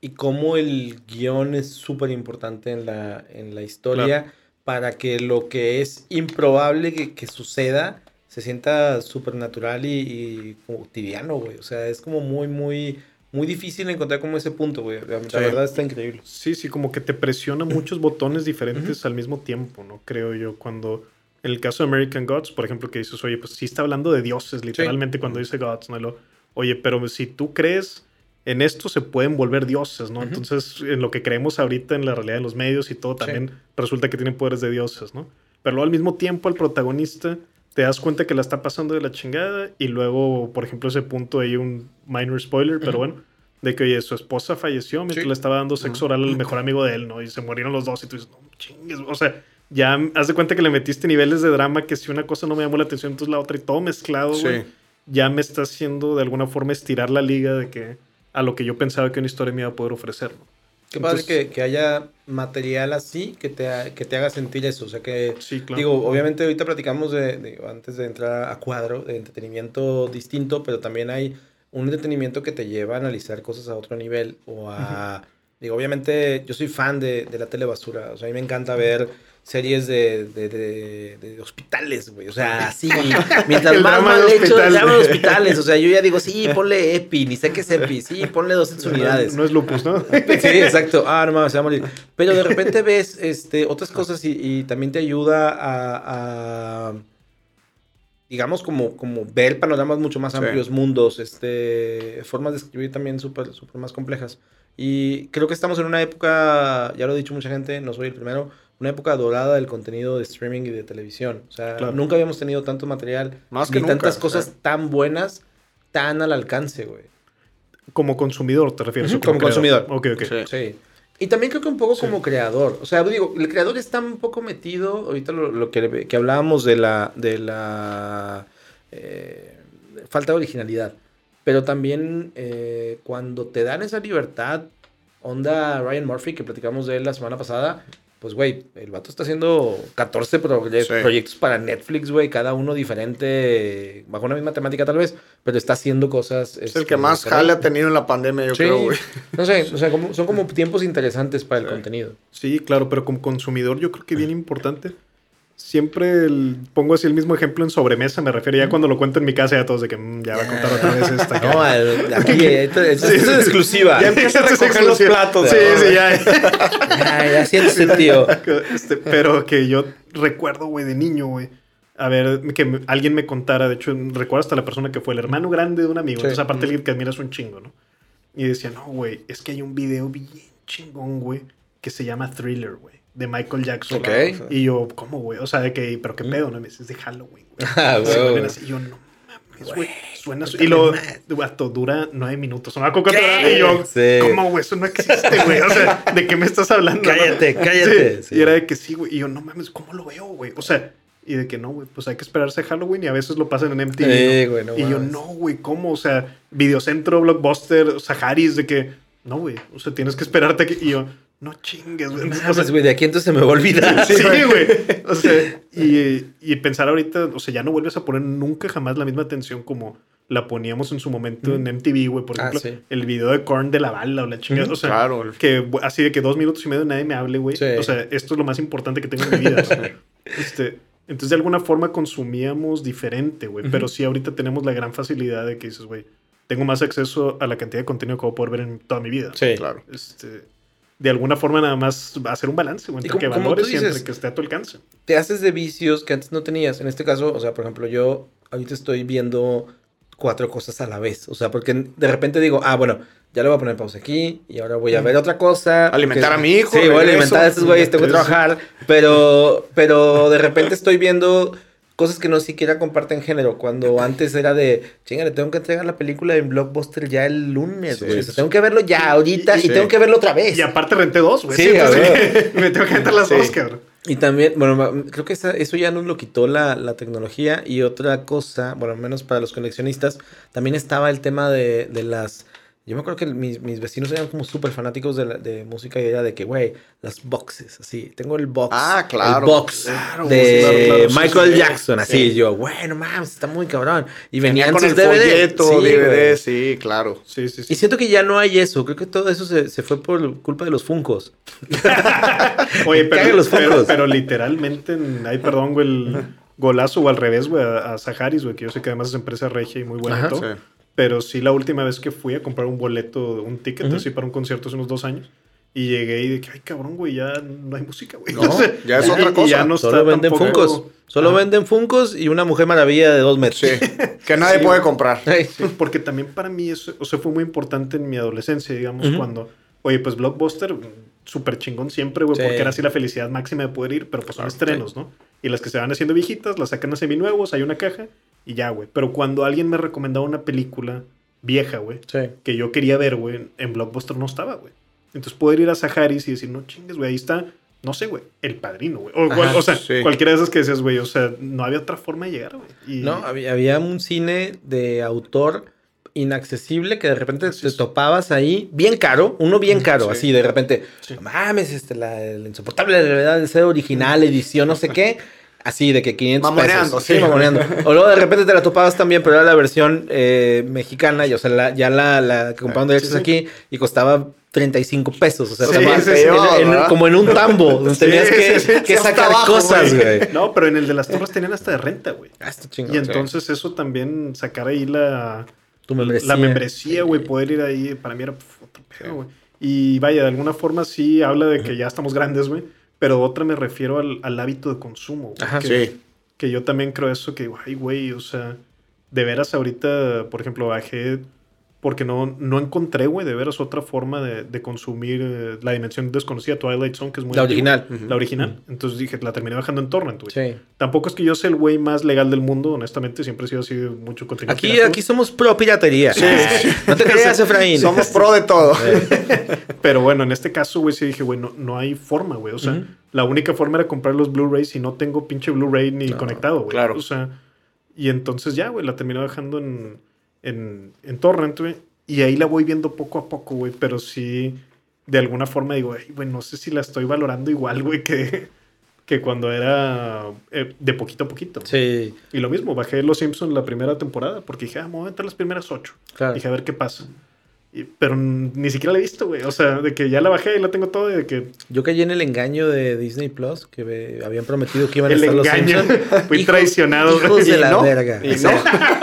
S2: y cómo el guion es súper importante en la, en la historia para que lo que es improbable que, que suceda se sienta súper natural y, y cotidiano, güey. O sea, es como muy, muy, muy difícil encontrar como ese punto, güey. La,
S1: Sí.
S2: verdad está increíble.
S3: Sí, sí, como que te presiona muchos botones diferentes al mismo tiempo, ¿no? Creo yo, cuando... En el caso de American Gods, por ejemplo, que dices, oye, pues sí está hablando de dioses, literalmente, cuando dice Gods, ¿no? Lo- oye, pero si tú crees en esto, se pueden volver dioses, ¿no? Entonces, en lo que creemos ahorita en la realidad de los medios y todo,
S2: Sí.
S3: también resulta que tienen poderes de dioses, ¿no? Pero luego al mismo tiempo, al protagonista te das cuenta que la está pasando de la chingada y luego, por ejemplo, ese punto hay un minor spoiler, pero
S2: Ujú.
S3: bueno, de que oye, su esposa falleció mientras
S2: Sí.
S3: le estaba dando sexo oral al mejor amigo de él, ¿no? Y se murieron los dos y tú dices, no chingues, o sea, ya haz de cuenta que le metiste niveles de drama que si una cosa no me llamó la atención, entonces la otra y todo mezclado, güey, ya me está haciendo de alguna forma estirar la liga de que a lo que yo pensaba que una historia me iba a poder ofrecer, ¿no?
S2: Qué padre
S3: Entonces-
S2: que, que haya material así que te, que te haga sentir eso. O sea, que
S3: Sí, claro.
S2: Digo, obviamente ahorita platicamos de, de- antes de entrar a cuadro, de entretenimiento distinto, pero también hay un entretenimiento que te lleva a analizar cosas a otro nivel o a... Digo, obviamente yo soy fan de, de la telebasura, o sea, a mí me encanta ver series de, de, de- de hospitales, güey, o sea, así, mientras más mal hecho, el
S3: hospital.
S2: drama de hospitales, o sea, yo ya digo, sí, ponle EPI, ni sé qué es EPI, sí, ponle 200 unidades.
S3: No es lupus, ¿no?
S2: Sí, exacto. Ah, no mames, se va a morir. Pero de repente ves este, otras cosas y, y también te ayuda a, a, digamos, como, como ver panoramas mucho más
S1: Sí.
S2: amplios, mundos, este, formas de escribir también súper súper más complejas. Y creo que estamos en una época, ya lo ha dicho mucha gente, no soy el primero, una época dorada del contenido de streaming y de televisión. O sea,
S3: Claro.
S2: nunca habíamos tenido tanto material,
S1: Más
S2: ni
S1: que nunca,
S2: tantas cosas tan buenas, tan al alcance, güey.
S3: Como consumidor, ¿te refieres?
S2: Ujú,
S3: ¿O
S2: como
S3: creador?
S2: consumidor.
S3: Ok, ok.
S1: Sí.
S2: Sí. Y también creo que un poco
S3: Sí.
S2: como creador. O sea, digo, el creador está un poco metido. Ahorita lo, lo que, que hablábamos de la, de la eh, falta de originalidad. Pero también eh, cuando te dan esa libertad, onda Ryan Murphy, que platicamos de él la semana pasada, pues, güey, el vato está haciendo 14 proye-
S1: Sí.
S2: proyectos para Netflix, güey, cada uno diferente, bajo una misma temática tal vez, pero está haciendo cosas.
S1: Es
S2: este,
S1: el que más
S2: por ahí.
S1: jale ha tenido en la pandemia, yo
S2: Sí.
S1: creo, güey.
S2: No sé, o sea, como- son como tiempos interesantes para el
S1: Sí.
S2: contenido.
S3: Sí, claro, pero como consumidor yo creo que bien importante. Siempre el- pongo así el mismo ejemplo en sobremesa, me refiero ya cuando lo cuento en mi casa ya todos de que "Mm, ya va a contar otra vez esta.
S2: No, el- aquí, esto, esto-
S3: Sí,
S2: esto es exclusiva.
S3: Ya empieza a recoger los platos. Sí,
S2: ¿no?
S3: sí, ya.
S2: Siéntese, tío.
S3: Este, pero que yo recuerdo, güey, de niño, güey. A ver, que alguien me contara, de hecho, recuerdo hasta la persona que fue el hermano grande de un amigo.
S2: Sí.
S3: Entonces, aparte, alguien que admiras un chingo, ¿no? Y decía, no, güey, es que hay un video bien chingón, güey, que se llama Thriller, güey, de Michael Jackson.
S2: Ok.
S3: Y yo, ¿cómo, güey? O sea, de que, ¿pero qué pedo? No me dices de Halloween, güey.
S2: Ah,
S3: así, y yo, no mames, güey. Suena su- Y lo, vato, dura nueve minutos. Cuánto era, Y yo,
S2: Sí.
S3: ¿cómo, güey? Eso no existe, güey. O sea, ¿de qué me estás hablando?
S2: Cállate,
S3: no?
S2: cállate.
S3: Sí.
S2: Sí.
S3: Y era de que sí, güey. Y yo, no mames, ¿cómo lo veo, güey? O sea, y de que no, güey, pues hay que esperarse a Halloween y a veces lo pasan en MTV.
S2: Sí,
S3: ¿no?
S2: güey, no
S3: y yo, no, güey, ¿cómo? O sea, Videocentro, Blockbuster, Saharis, de que, no, güey. O sea, tienes que esperarte que. Y yo, no chingues, güey. O sea,
S2: Mames, güey, de aquí entonces se me va a olvidar.
S3: Sí, güey. O sea, y, y pensar ahorita, o sea, ya no vuelves a poner nunca jamás la misma atención como la poníamos en su momento en MTV, güey. Por
S2: Ah,
S3: ejemplo,
S2: sí.
S3: el video de Korn de la bala o la chingada.
S2: Ujú.
S3: O sea,
S1: Claro,
S3: que así de que dos minutos y medio nadie me hable, güey.
S2: Sí.
S3: O sea, esto es lo más importante que tengo en mi vida. este, entonces, de alguna forma consumíamos diferente, güey. Pero sí, ahorita tenemos la gran facilidad de que dices, güey, tengo más acceso a la cantidad de contenido que voy a poder ver en toda mi vida.
S2: Sí.
S1: Claro.
S3: Este, de alguna forma nada más hacer un balance, entre
S2: como-
S3: que valores y entre que esté a tu alcance.
S2: te haces de vicios que antes no tenías. En este caso, o sea, por ejemplo, yo ahorita estoy viendo cuatro cosas a la vez. O sea, porque de repente digo, ah, bueno, ya le voy a poner pausa aquí y ahora voy a ver otra cosa.
S1: Alimentar
S2: porque-
S1: a mi hijo,
S2: Sí, voy a alimentar a estos güeyes, tengo que trabajar. Pero, pero de repente estoy viendo cosas que no siquiera comparten género. Cuando antes era de, chinga, le tengo que entregar la película en Blockbuster ya el lunes,
S1: Sí,
S2: güey. O sea,
S1: sí.
S2: tengo que verlo ya ahorita y, tengo que verlo otra vez.
S3: Y aparte renté dos, güey.
S2: Sí,
S3: entonces me tengo que meter las dos, cabrón.
S2: Y también, bueno, creo que esa- eso ya nos lo quitó la, la tecnología. Y otra cosa, bueno, al menos para los coleccionistas, también estaba el tema de, de las... Yo me acuerdo que mis, mis vecinos eran como súper fanáticos de, la- de música y era de que, güey, las boxes, así. Tengo el box.
S1: Ah, claro.
S2: El box
S3: Claro,
S2: de
S3: claro, claro, sí,
S2: Michael
S3: sí,
S2: Jackson, así.
S1: sí.
S2: Yo, bueno, mames, está muy cabrón. Y
S1: Venía
S2: venían
S1: con
S2: sus
S1: el
S2: DVD.
S1: folleto,
S2: Sí,
S1: DVD, sí, claro.
S3: Sí, sí, sí.
S2: Y siento que ya no hay eso. Creo que todo eso se, se fue por culpa de los funcos.
S3: Oye, pero,
S2: los
S3: pero, pero literalmente, en- ay, perdón, güey, el golazo o al revés, güey, a, a Saharis, güey, que yo sé que además es empresa regia y muy buena y todo.
S1: Sí.
S3: Pero sí, la última vez que fui a comprar un boleto, un ticket,
S2: Ujú.
S3: así para un concierto hace unos dos años. Y llegué y dije, ay, cabrón, güey, ya no hay música, güey.
S1: No, ya es otra
S3: y
S1: cosa.
S3: ya no
S2: Solo venden
S3: tampoco-
S2: funcos. Solo
S3: Ajá.
S2: venden funcos y una mujer maravilla de dos metros.
S1: Sí. Que nadie
S3: Sí.
S1: puede comprar.
S3: Sí, porque también para mí eso, o sea, fue muy importante en mi adolescencia, digamos,
S2: Ujú.
S3: cuando, oye, pues Blockbuster, súper chingón siempre, güey,
S2: Sí.
S3: porque era así la felicidad máxima de poder ir, pero pues son
S1: Claro,
S3: estrenos, ¿no? Y las que se van haciendo viejitas, las sacan a seminuevos, hay una caja y ya, güey. Pero cuando alguien me recomendaba una película vieja, güey,
S2: Sí.
S3: que yo quería ver, güey, en Blockbuster no estaba, güey. Entonces poder ir a Saharis y decir, no chingues, güey, ahí está, no sé, güey, el padrino, güey. O,
S2: Ajá,
S3: o sea,
S1: sí.
S3: cualquiera de esas que decías, güey, o sea, no había otra forma de llegar, güey. Y-
S2: No, había, había un cine de autor inaccesible que de repente te topabas ahí, bien caro, uno bien caro,
S3: Sí.
S2: así de repente, mames, este, la, insoportable la verdad ser original, edición, no sé qué, así de que 500
S1: Mamoneando,
S2: pesos. Sí,
S1: sí.
S2: mamoneando. O luego de repente te la topabas también, pero era la versión eh, mexicana, y, o sea, la- ya la, la que compraron derechos
S3: sí, sí.
S2: aquí y costaba 35 pesos, o sea,
S1: Sí,
S2: estaba
S1: sí,
S2: en-
S1: sí,
S2: en-
S1: ¿verdad?
S2: como en un tambo, donde
S3: Sí,
S2: tenías que,
S3: sí, sí,
S2: que
S1: hasta
S2: sacar
S1: abajo,
S2: cosas,
S1: güey.
S3: No, pero en el de las torres tenían hasta de renta, güey.
S2: Ah.
S3: Y entonces eso también, sacar ahí la,
S2: Tu membresía.
S3: la membresía, güey, poder ir ahí, para mí era pf, otro pedo, güey. Y vaya, de alguna forma sí habla de que ya estamos grandes, güey. Pero otra me refiero al, al hábito de consumo, güey.
S2: Ajá.
S3: que,
S1: Sí.
S3: que yo también creo eso, que, ay, güey, o sea, de veras ahorita, por ejemplo, bajé porque no, no encontré, güey, de veras otra forma de, de consumir eh, la dimensión desconocida Twilight Zone, que es muy
S2: La
S3: antigua.
S2: original.
S3: La original. Entonces dije, la terminé bajando en torrent, güey.
S2: Sí.
S3: Tampoco es que yo sea el güey más legal del mundo, honestamente, siempre he sido así de mucho contenido.
S2: Aquí,
S3: pirata,
S2: aquí somos pro piratería. No te creas, Efraín.
S1: Somos pro de todo.
S3: Pero bueno, en este caso, güey, sí dije, güey, no, no hay forma, güey. O sea, la única forma era comprar los Blu-rays y no tengo pinche Blu-ray ni
S2: No,
S3: conectado, güey.
S1: claro.
S3: O sea, y entonces ya, güey, la terminé bajando en, en, en Torrent, güey. Y ahí la voy viendo poco a poco, güey. Pero sí, de alguna forma digo, "Ay, güey, no sé si la estoy valorando igual, güey, que, que cuando era eh, de poquito a poquito.
S2: Sí,
S3: Y lo mismo, bajé Los Simpsons la primera temporada porque dije, ah, me voy a aventar las primeras ocho.
S2: claro.
S3: Dije, a ver qué pasa. Y- pero ni siquiera la he visto, güey. O sea, de que ya la bajé y la tengo todo y de que
S2: Yo caí en el engaño de Disney Plus que me habían prometido que iban a
S3: el
S2: estar los
S3: engaño.
S2: Simpsons.
S3: Fui
S2: Hijos-
S3: traicionado.
S2: Hijos de
S1: Y
S2: la
S1: no,
S2: verga.
S1: y
S2: O sea,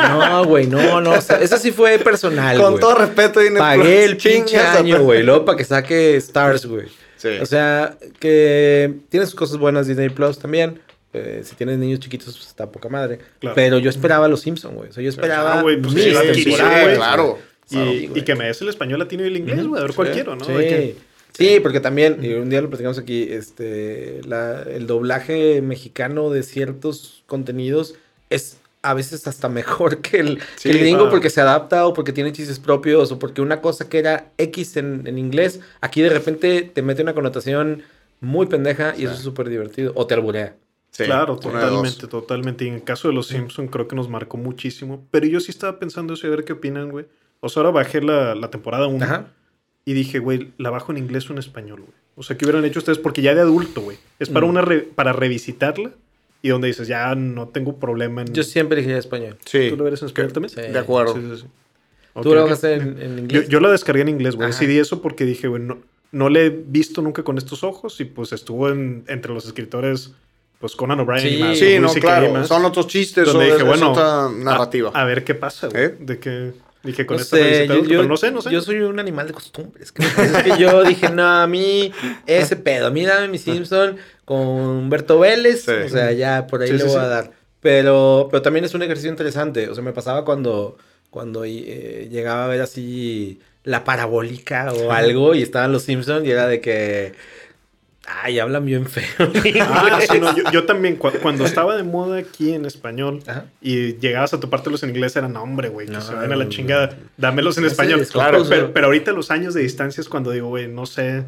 S2: no, güey, no, no. o sea, eso sí fue personal,
S1: Con
S2: güey.
S1: todo respeto, Disney
S2: Pagué el pinche
S1: a-
S2: año, güey. Luego para que saque Stars, güey.
S1: Sí.
S2: O sea, que tiene sus cosas buenas Disney Plus también. Eh, si tienes niños chiquitos, pues está poca madre.
S3: Claro.
S2: Pero yo esperaba los Simpsons, güey. O sea, yo esperaba
S3: Ah, güey, pues
S2: mil
S3: sí, la
S1: sí, claro.
S3: Y, y
S2: güey.
S3: que me des el español latino y el inglés, güey. A ver quiero, ¿no?
S2: Sí.
S3: Que-
S2: Sí, porque también, y un día lo platicamos aquí, este, la- el doblaje mexicano de ciertos contenidos es a veces hasta mejor que el,
S1: Sí,
S2: que el gringo
S3: ah.
S2: porque se adapta o porque tiene chistes propios o porque una cosa que era X en, en inglés, aquí de repente te mete una connotación muy pendeja y eso es súper divertido. O te alburea.
S1: Sí,
S3: claro, totalmente, totalmente. Y en el caso de los Simpson creo que nos marcó muchísimo. Pero yo sí estaba pensando eso y a ver qué opinan, güey. O sea, ahora bajé la, la temporada 1
S2: Ajá.
S3: y dije, güey, la bajo en inglés o en español, güey. O sea, ¿qué hubieran hecho ustedes? Porque ya de adulto, güey. Es para
S2: Mm.
S3: una re- para revisitarla y donde dices, ya no tengo problema en...
S2: Yo siempre dije español.
S1: Sí.
S3: ¿Tú lo ves en español también?
S2: Sí.
S1: De acuerdo.
S3: Sí, sí, sí.
S2: ¿Tú
S3: Ok,
S2: lo
S3: ok.
S2: bajaste en, en
S3: Yo,
S2: inglés?
S3: yo la descargué en inglés, güey. Decidí eso porque dije, güey, no, no le he visto nunca con estos ojos y pues estuvo en- entre los escritores, pues Conan O'Brien
S2: Sí.
S3: y más.
S1: Sí, no, claro.
S3: más,
S1: Son otros chistes,
S3: donde
S1: o
S3: dije,
S1: es, es
S3: bueno,
S1: otra
S3: a-
S1: narrativa.
S3: A, ver qué pasa, güey.
S1: ¿Eh?
S3: De que... Dije con
S2: No
S3: esta
S2: sé, yo, yo-
S3: pero no sé, no sé.
S2: yo soy un animal de costumbres. creo. Es que yo dije, no, a mí ese pedo, a mí dame mi Simpson con Humberto Vélez,
S1: Sí.
S2: o sea, ya por ahí
S3: Sí,
S2: le
S3: sí,
S2: voy a dar. Pero, pero también es un ejercicio interesante, o sea, me pasaba cuando, cuando eh, llegaba a ver así la parabólica o algo y estaban los Simpsons y era de que, ay, hablan bien feo.
S3: Ah, sí, no, yo, yo también, cu- cuando estaba de moda aquí en español
S2: Ajá.
S3: y llegabas a topártelos en inglés, era no, hombre, güey, que
S2: No,
S3: se vayan a la chingada, dámelos en español.
S2: es
S3: Claro, pero, pero ahorita los años de distancia es cuando digo, güey, no sé.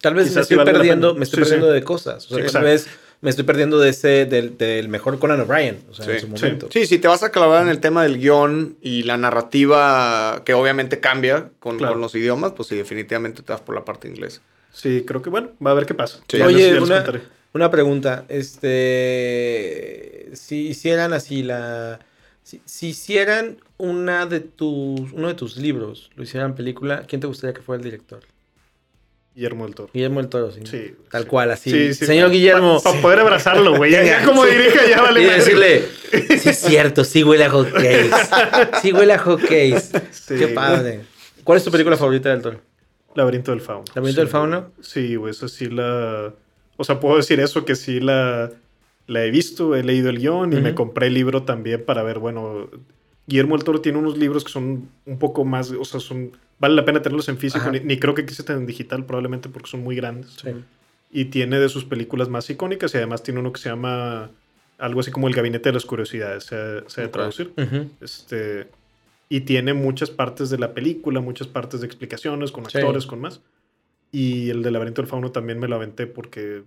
S2: Tal vez me
S3: sí
S2: estoy
S3: vale
S2: perdiendo, me estoy
S3: Sí,
S2: perdiendo
S3: sí.
S2: de cosas. O sea,
S3: Sí,
S2: tal vez me estoy perdiendo de ese, del, del mejor Conan O'Brien, o sea, en
S1: Sí,
S2: su
S3: sí.
S2: momento.
S1: Sí, si te vas a clavar en el tema del guion y la narrativa, que obviamente cambia con,
S3: Claro.
S1: con los idiomas, pues sí, definitivamente te vas por la parte inglesa.
S3: Sí, creo que bueno, va a ver qué pasa.
S1: Sí.
S2: Oye,
S3: les-
S2: una,
S3: contaré.
S2: una pregunta. Este. Si hicieran así la. Si, si hicieran una de tus. uno de tus libros, lo hicieran película, ¿quién te gustaría que fuera el director?
S3: Guillermo del Toro.
S2: Guillermo del Toro, sí. Tal
S3: sí.
S2: cual, así.
S3: Sí, sí,
S2: Señor
S3: pa-
S2: Guillermo.
S3: Para poder abrazarlo, güey. Ya, como dirige, ya vale.
S2: y decirle, sí es cierto, sí huele a hot cakes. Sí huele a hot.
S3: Sí.
S2: Qué padre. ¿Cuál es tu película favorita del Toro?
S3: Laberinto del Fauno.
S2: ¿Laberinto del Fauno?
S3: Sí, güey, eso sí la... O sea, puedo decir eso, que sí la, la he visto, he leído el guion y me compré el libro también para ver, bueno... Guillermo del Toro tiene unos libros que son un poco más, o sea, son... Vale la pena tenerlos en físico, ni, ni creo que quise tener en digital probablemente porque son muy grandes.
S2: Sí.
S3: Y tiene de sus películas más icónicas y además tiene uno que se llama algo así como El Gabinete de las Curiosidades, se, se ha de
S1: Ok.
S3: traducir. Este, y tiene muchas partes de la película, muchas partes de explicaciones con
S2: Sí.
S3: actores, con más. Y el del laberinto del fauno también me lo aventé porque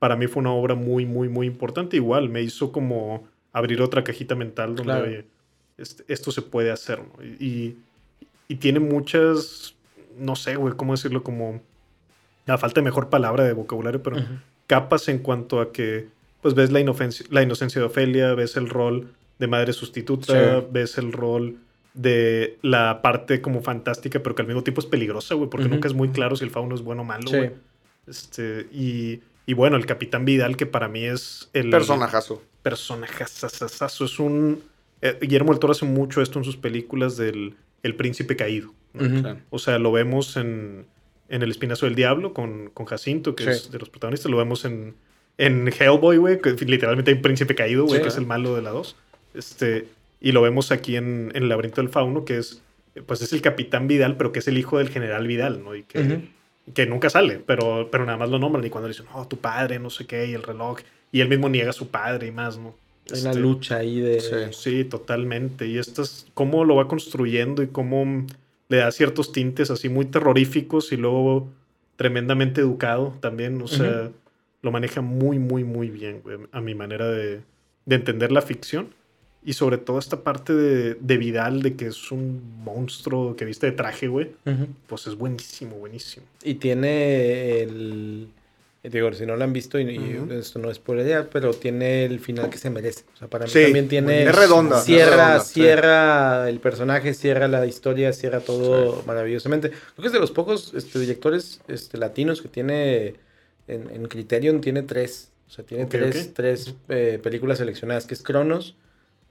S3: para mí fue una obra muy, muy, muy importante. Igual me hizo como abrir otra cajita mental donde
S2: Claro.
S3: oye, este- esto se puede hacer. ¿no? Y, y, y tiene muchas, no sé, güey, cómo decirlo, como a falta de mejor palabra de vocabulario, pero capas en cuanto a que pues ves la inocencia, la inocencia de Ofelia, ves el rol de madre sustituta,
S2: Sí.
S3: ves el rol de la parte como fantástica, pero que al mismo tiempo es peligrosa, güey, porque nunca es muy claro si el fauno es bueno o malo,
S2: Sí.
S3: güey. Este, y, y bueno, el Capitán Vidal, que para mí es el
S1: Personajazo.
S3: personaje sasasazo, Es un. eh, Guillermo del Toro hace mucho esto en sus películas del El Príncipe Caído. O sea, lo vemos en, en El Espinazo del Diablo con, con Jacinto, que
S2: Sí.
S3: es de los protagonistas. Lo vemos en, en Hellboy, güey, que literalmente hay un príncipe caído, güey,
S2: Sí.
S3: que es el malo de la 2. Este, y lo vemos aquí en, en El Laberinto del Fauno, que es, pues es el Capitán Vidal, pero que es el hijo del General Vidal, ¿no? Y que, que nunca sale, pero, pero nada más lo nombran. Y cuando le dicen, oh, tu padre, no sé qué, y el reloj. Y él mismo niega a su padre y más, ¿no?
S2: Hay una
S3: Este,
S2: lucha ahí de.
S1: Sí.
S3: Sí, totalmente. Y esto es cómo lo va construyendo y cómo le da ciertos tintes así muy terroríficos y luego tremendamente educado también. O sea, lo maneja muy, muy, muy bien, güey, a mi manera de, de entender la ficción. Y sobre todo esta parte de, de Vidal, de que es un monstruo que viste de traje, güey. Pues es buenísimo, buenísimo.
S2: Y tiene el. Digo, si no lo han visto, y, esto no es por idea, pero tiene el final que se merece. O sea, para mí
S1: Sí,
S2: también tiene.
S1: es redonda, es
S2: Cierra,
S1: sí.
S2: cierra el personaje, cierra la historia, cierra todo maravillosamente. Creo que es de los pocos este, directores este, latinos que tiene. En, en Criterion tiene tres. O sea, tiene tres, tres eh, películas seleccionadas, que es Cronos,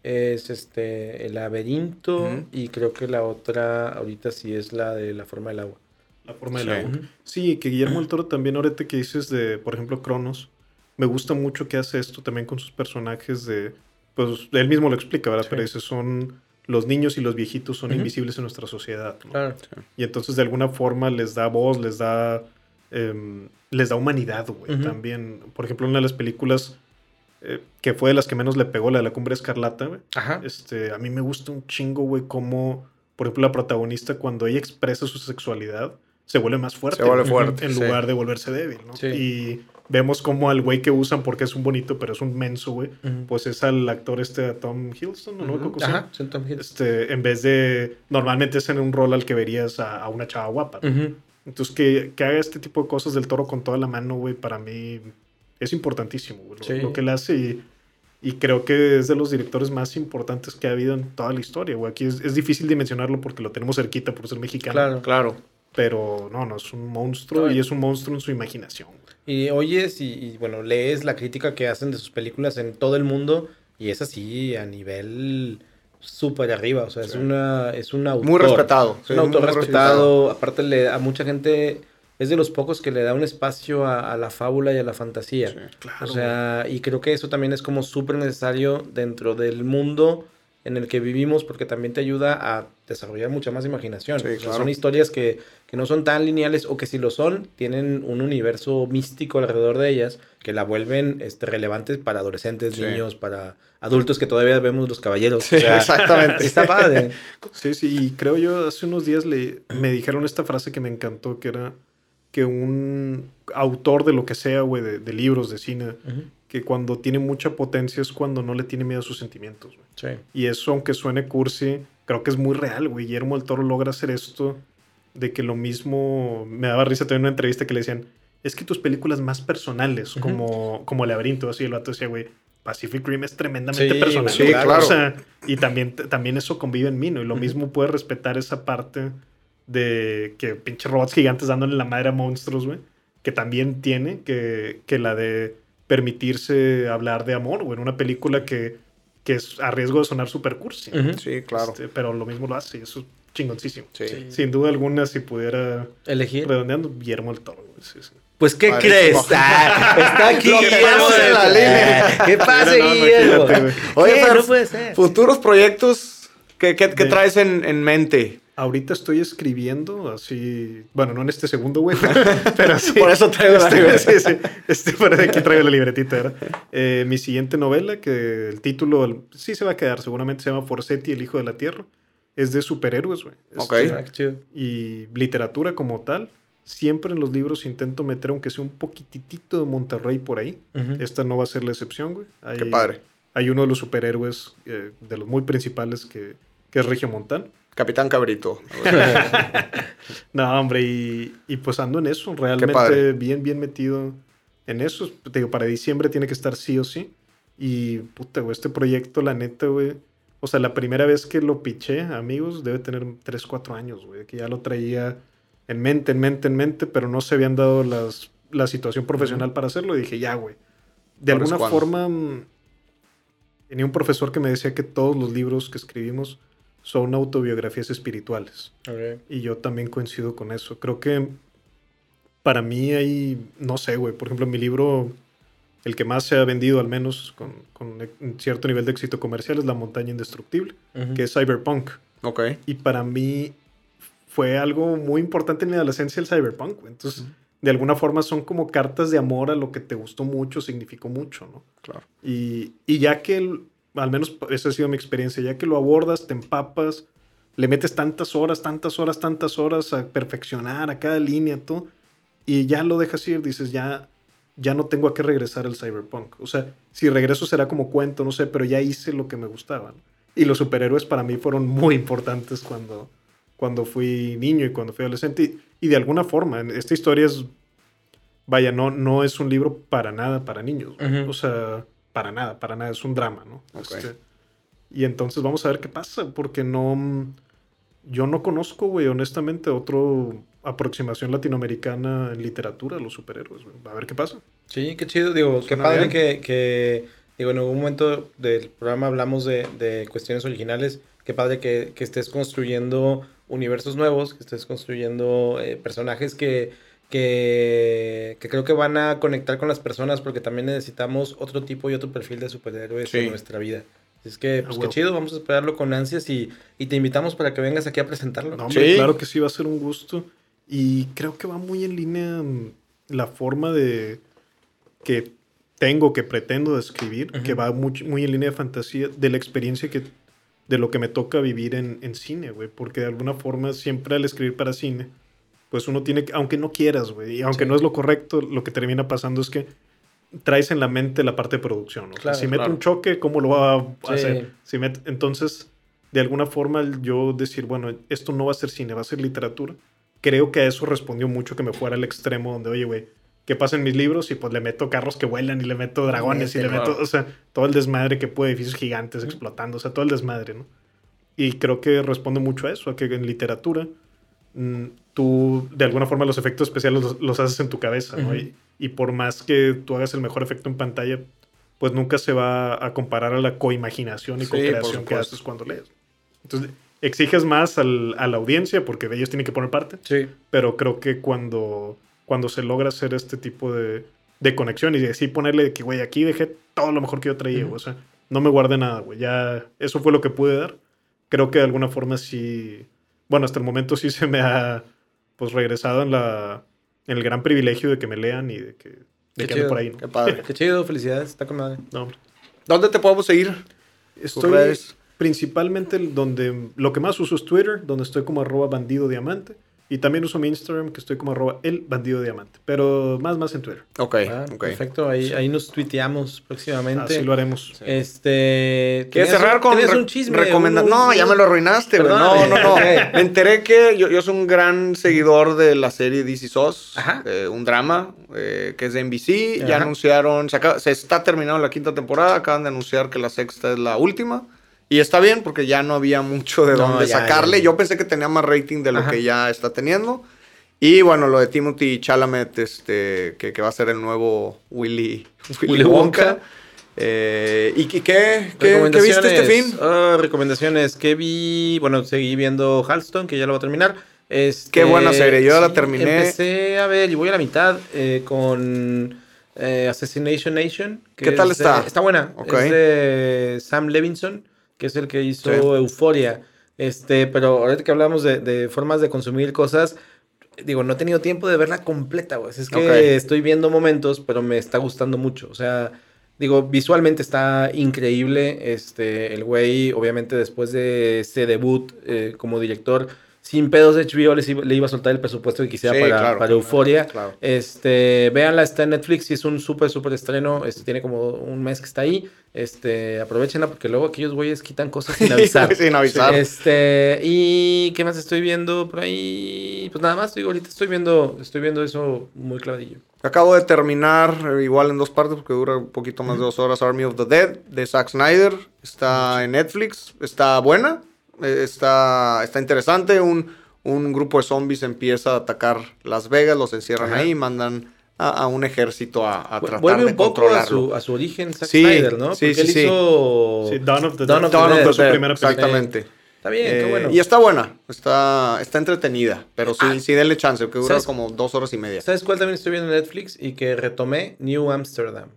S2: es este El laberinto, y creo que la otra ahorita sí es la de La forma del agua.
S3: La forma del
S1: Sí.
S3: agua. Sí, que Guillermo del Toro también, ahorita que dices de, por ejemplo, Cronos, me gusta mucho que hace esto también con sus personajes de, pues él mismo lo explica, ¿verdad?
S2: Sí.
S3: Pero dice, son, los niños y los viejitos son invisibles en nuestra sociedad, ¿no?
S2: Claro.
S3: Y entonces de alguna forma les da voz, les da, em, les da humanidad, güey, también. Por ejemplo, una de las películas eh, que fue de las que menos le pegó, la de la cumbre escarlata, güey.
S2: Ajá.
S3: Este, a mí me gusta un chingo, güey, cómo, por ejemplo, la protagonista, cuando ella expresa su sexualidad, se vuelve más fuerte.
S1: Se vuelve fuerte,
S3: En
S1: sí.
S3: lugar de volverse débil, ¿no?
S2: Sí.
S3: Y vemos como al güey que usan porque es un bonito, pero es un menso, güey. Pues es al actor este, Tom Hiddleston, ¿no?
S1: Ujú.
S3: ¿Cómo se llama?
S2: Ajá, Tom Hiddleston.
S3: Este, en vez de, normalmente es en un rol al que verías a, a una chava guapa. Entonces, que, que haga este tipo de cosas del toro con toda la mano, güey, para mí es importantísimo, güey, lo,
S2: Sí.
S3: lo que él hace y, y creo que es de los directores más importantes que ha habido en toda la historia, güey. Aquí es, es difícil dimensionarlo porque lo tenemos cerquita por ser mexicano.
S2: Claro.
S1: Claro.
S3: Pero no, no, es un monstruo
S2: Ay.
S3: y es un monstruo en su imaginación.
S2: Y oyes y, y, bueno, lees la crítica que hacen de sus películas en todo el mundo y es así a nivel súper arriba. O sea, es, una, es un autor.
S1: Muy respetado.
S2: Es
S1: sí,
S2: un autor
S1: muy
S2: respetado. Aparte, le, a mucha gente es de los pocos que le da un espacio a, a la fábula y a la fantasía.
S1: Sí,
S3: claro.
S2: O sea, y creo que eso también es como súper necesario dentro del mundo en el que vivimos porque también te ayuda a desarrollar mucha más imaginación.
S1: Sí,
S2: O sea,
S1: claro.
S2: Son historias que, que no son tan lineales o que si lo son, tienen un universo místico alrededor de ellas que la vuelven este, relevantes para adolescentes,
S1: Sí.
S2: niños, para adultos que todavía vemos los caballeros.
S1: Sí,
S2: O sea,
S1: exactamente.
S2: Está padre.
S3: Sí, sí, y creo yo, hace unos días le, me dijeron esta frase que me encantó, que era que un autor de lo que sea, güey, de, de libros, de cine, que cuando tiene mucha potencia es cuando no le tiene miedo a sus sentimientos, güey.
S2: Sí.
S3: Y eso, aunque suene cursi, creo que es muy real, güey. Guillermo del Toro logra hacer esto de que lo mismo... Me daba risa también en una entrevista que le decían, es que tus películas más personales, como, como Laberinto, así el vato decía, güey, Pacific Rim es tremendamente
S2: Sí,
S3: personal.
S1: sí, claro.
S3: O sea, y también, también eso convive en mí, ¿no? Y lo mismo puede respetar esa parte de que pinche robots gigantes dándole la madre a monstruos, güey. Que también tiene que, que la de permitirse hablar de amor, güey, en una película que, que es a riesgo de sonar super cursi.
S1: Sí, claro.
S3: Este, pero lo mismo lo hace y eso es chingoncísimo.
S1: Sí.
S2: Sí.
S3: Sin duda alguna, si pudiera
S2: Elegir.
S3: redondeando, Guillermo el Toro. güey, sí, sí.
S2: Pues, ¿qué crees? Ah, está aquí
S1: Lo
S2: Guillermo.
S1: en la línea.
S2: ¿Qué pasa,
S3: no,
S2: Guillermo?
S1: Oye,
S2: no puede ser.
S1: Futuros proyectos, ¿qué, qué- qué traes en, en mente?
S3: Ahorita estoy escribiendo así, bueno, no en este segundo, güey, pero sí.
S1: Por eso traigo la
S3: Este, sí, sí, este, por aquí traigo la libretita, ¿verdad? Eh, mi siguiente novela, que el título el- sí se va a quedar, seguramente se llama Forsetti, el hijo de la tierra. Es de superhéroes, güey.
S1: Ok.
S3: Este,
S2: Ah,
S3: y literatura como tal. Siempre en los libros intento meter, aunque sea un poquitito de Monterrey por ahí.
S2: Ujú.
S3: Esta no va a ser la excepción, güey. Hay,
S1: Qué padre.
S3: Hay uno de los superhéroes, eh, de los muy principales, que, que es Regiomontano.
S1: Capitán Cabrito.
S3: No, hombre, y, y pues ando en eso, realmente bien, bien metido en eso. Te digo, para diciembre tiene que estar sí o sí. Y puta, güey, este proyecto, la neta, güey. O sea, la primera vez que lo piché, amigos, debe tener 3, 4 años, güey. Que ya lo traía en mente, en mente, en mente, pero no se habían dado las, la situación profesional para hacerlo. Y dije, ya, güey. De alguna
S1: cuando.
S3: forma, mm, tenía un profesor que me decía que todos los libros que escribimos son autobiografías espirituales. Y yo también coincido con eso. Creo que para mí hay, no sé, güey, por ejemplo, mi libro, el que más se ha vendido al menos con, con un cierto nivel de éxito comercial es La montaña indestructible, que es cyberpunk.
S1: ok.
S3: Y para mí fue algo muy importante en mi adolescencia el cyberpunk. güey. Entonces, de alguna forma son como cartas de amor a lo que te gustó mucho, significó mucho, ¿no?
S1: Claro.
S3: Y, y ya que, el- al menos esa ha sido mi experiencia, ya que lo abordas, te empapas, le metes tantas horas, tantas horas, tantas horas a perfeccionar a cada línea, todo, y ya lo dejas ir, dices, ya, ya no tengo a qué regresar al cyberpunk. O sea, si regreso será como cuento, no sé, pero ya hice lo que me gustaba. ¿no? Y los superhéroes para mí fueron muy importantes cuando, cuando fui niño y cuando fui adolescente. Y, y de alguna forma, esta historia es, vaya, no, no es un libro para nada para niños. O sea, para nada, para nada, es un drama, ¿no? Este, y entonces vamos a ver qué pasa, porque no, yo no conozco, güey, honestamente, otro aproximación latinoamericana en literatura a los superhéroes, güey. A ver qué pasa.
S2: Sí, qué chido. Digo, qué padre que, que, digo, en algún momento del programa hablamos de, de cuestiones originales. Qué padre que, que estés construyendo universos nuevos, que estés construyendo eh, personajes que, que, que creo que van a conectar con las personas porque también necesitamos otro tipo y otro perfil de superhéroes
S1: Sí.
S2: en nuestra vida. Es que,
S3: Ah,
S2: pues qué
S3: huevo.
S2: chido, vamos a esperarlo con ansias y, y te invitamos para que vengas aquí a presentarlo.
S3: No, hombre,
S1: Sí.
S3: claro que sí, va a ser un gusto. Y creo que va muy en línea mm, la forma de que tengo, que pretendo describir,
S2: Ujú.
S3: que va muy, muy en línea de fantasía, de la experiencia que, de lo que me toca vivir en, en cine, güey. Porque de alguna forma, siempre al escribir para cine, pues uno tiene que, aunque no quieras, güey, y aunque
S2: Sí.
S3: no es lo correcto, lo que termina pasando es que traes en la mente la parte de producción. ¿no? O sea, si meto
S1: claro.
S3: un choque, ¿cómo lo va a
S2: Sí.
S3: hacer? Si met- entonces, de alguna forma, yo decir, bueno, esto no va a ser cine, va a ser literatura, creo que a eso respondió mucho que me fuera al extremo donde, oye, güey, ¿qué pasa en mis libros? Y pues le meto carros que vuelan y le meto dragones y le
S1: claro.
S3: meto, o sea, todo el desmadre que puede, edificios gigantes explotando, o sea, todo el desmadre, ¿no? Y creo que responde mucho a eso, a que en literatura tú, de alguna forma, los efectos especiales los, los haces en tu cabeza, ¿no? Y, y por más que tú hagas el mejor efecto en pantalla, pues nunca se va a comparar a la coimaginación y
S1: Sí,
S3: co-creación que haces cuando lees. Entonces, exiges más al- a la audiencia porque ellos tienen que poner parte,
S2: Sí.
S3: pero creo que cuando, cuando se logra hacer este tipo de, de conexión y así ponerle de que, güey, aquí dejé todo lo mejor que yo traía, güey, o sea, no me guardé nada, güey, ya eso fue lo que pude dar. Creo que de alguna forma sí, bueno, hasta el momento sí se me ha, pues, regresado en la, en el gran privilegio de que me lean y de que, de
S2: Qué
S3: que
S2: chido.
S3: por ahí, ¿no?
S1: Qué padre.
S2: Qué chido, felicidades, está con madre.
S3: No.
S1: ¿Dónde te podemos seguir?
S3: Estoy
S1: redes.
S3: principalmente donde lo que más uso es Twitter, donde estoy como arroba bandido diamante. Y también uso mi Instagram, que estoy como arroba el bandido diamante. Pero más, más en Twitter.
S1: Ok,
S2: Ah,
S1: ok.
S2: Perfecto, ahí, ahí nos tuiteamos próximamente.
S3: Así lo haremos.
S2: Este.
S1: ¿Quieres cerrar con re-
S2: un chisme?
S1: recomenda-
S2: un-
S1: No, ya me lo arruinaste, güey. No, no, no. Me enteré que yo, yo soy un gran seguidor de la serie DC SOS. Eh, un drama eh, que es de NBC. Ya
S2: Ajá.
S1: anunciaron, se, acaba- se está terminando la quinta temporada. Acaban de anunciar que la sexta es la última. Y está bien porque ya no había mucho de
S2: No,
S1: dónde
S2: ya,
S1: sacarle.
S2: ya.
S1: Yo pensé que tenía más rating de lo
S2: Ajá.
S1: que ya está teniendo. Y bueno, lo de Timothy Chalamet, este, que, que va a ser el nuevo Willy, Willy,
S2: Willy
S1: Wonka.
S2: Wonka.
S1: Eh, ¿Y qué, qué, viste este fin?
S2: Ah, recomendaciones que vi. Bueno, seguí viendo Halston, que ya lo va a terminar. Este,
S1: Qué buena serie, yo ya la terminé.
S2: Empecé a ver y voy a la mitad eh, con eh, Assassination Nation. que
S1: ¿Qué tal
S2: es
S1: está?
S2: está buena.
S1: Ok.
S2: Es de Sam Levinson, que es el que hizo
S1: Sí.
S2: Euforia. Este, pero ahorita que hablamos de, de formas de consumir cosas, digo, no he tenido tiempo de verla completa, güey. Es que estoy viendo momentos, pero me está gustando mucho. O sea, digo, visualmente está increíble. Este, el güey, obviamente, después de ese debut eh, como director, sin pedos de HBO les iba- le iba a soltar el presupuesto que quisiera
S1: Sí,
S2: para,
S1: claro.
S2: para Euforia.
S1: Claro.
S2: Este, véanla, está en Netflix y es un súper, súper estreno. Este, tiene como un mes que está ahí. Este, aprovechenla porque luego aquellos güeyes quitan cosas sin avisar.
S1: Sin avisar.
S2: Este, y ¿qué más estoy viendo por ahí? Pues nada más, digo, ahorita estoy viendo, estoy viendo eso muy clavadillo.
S1: Acabo de terminar, eh, igual en dos partes, porque dura un poquito más de dos horas, Army of the Dead, de Zack Snyder. Está en Netflix, está buena, está, está interesante. Un, un grupo de zombies empieza a atacar Las Vegas, los encierran
S2: Ajá.
S1: ahí y mandan a, a un ejército a, a tratar
S2: Vuelve
S1: de
S2: un poco a su, a su origen Zack
S1: Sí,
S2: Snyder, ¿no?
S1: sí,
S2: Porque
S1: sí,
S2: él
S1: sí.
S2: hizo...
S3: Sí, Dawn of the
S2: Dawn
S3: Dead.
S2: of the
S1: Dawn of
S2: Dead.
S1: the
S3: Su primera película.
S1: exactamente.
S2: Está bien,
S1: Eh,
S2: qué bueno.
S1: Y está buena, está, está entretenida, pero sí,
S2: Ah.
S1: sí denle chance, que dura como dos horas y media.
S2: ¿Sabes cuál también estoy viendo en Netflix y que retomé? New Amsterdam.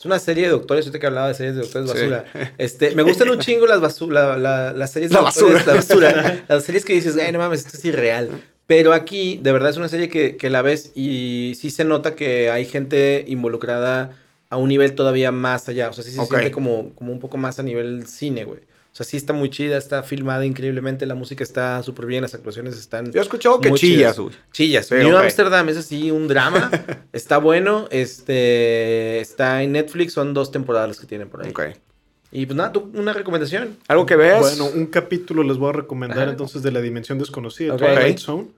S2: Es una serie de doctores, ahorita que hablaba de series de doctores
S1: Sí.
S2: basura. Este, me gustan un chingo las, basu- la- la- las series de
S1: La
S2: doctores,
S1: basura.
S2: la basura. Las series que dices, ay, no mames, esto es irreal. Pero aquí, de verdad, es una serie que, que la ves y sí se nota que hay gente involucrada a un nivel todavía más allá. O sea, sí se siente como, como un poco más a nivel cine, güey. O sea, sí está muy chida, está filmada increíblemente, la música está súper bien, las actuaciones están...
S1: Yo he escuchado que
S2: Muy
S1: chillas,
S2: chidas.
S1: güey.
S2: Chillas.
S1: Sí,
S2: New
S1: ok.
S2: Amsterdam es así, un drama. está bueno. Este está en Netflix, son dos temporadas las que tienen por ahí.
S1: Ok.
S2: Y pues nada, tú, una recomendación.
S1: ¿Algo que veas?
S3: Bueno, un capítulo les voy a recomendar
S2: Ajá.
S3: entonces de La Dimensión Desconocida,
S2: Ok.
S3: Twilight Zone.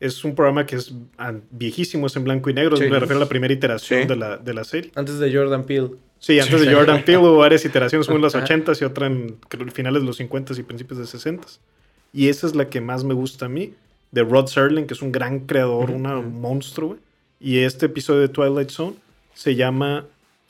S3: Es un programa que es ah, viejísimo, es en blanco y negro.
S2: Sí.
S3: Me refiero a la primera iteración
S1: Sí.
S3: de, la, de la serie.
S2: Antes de Jordan Peele.
S3: Sí, antes de Jordan Peele hubo varias iteraciones, una en los
S2: Ajá.
S3: 80s y otra en finales de los 50s y principios de 60s. Y esa es la que más me gusta a mí, de Rod Serling, que es un gran creador, una- un monstruo. güey. Y este episodio de Twilight Zone se llama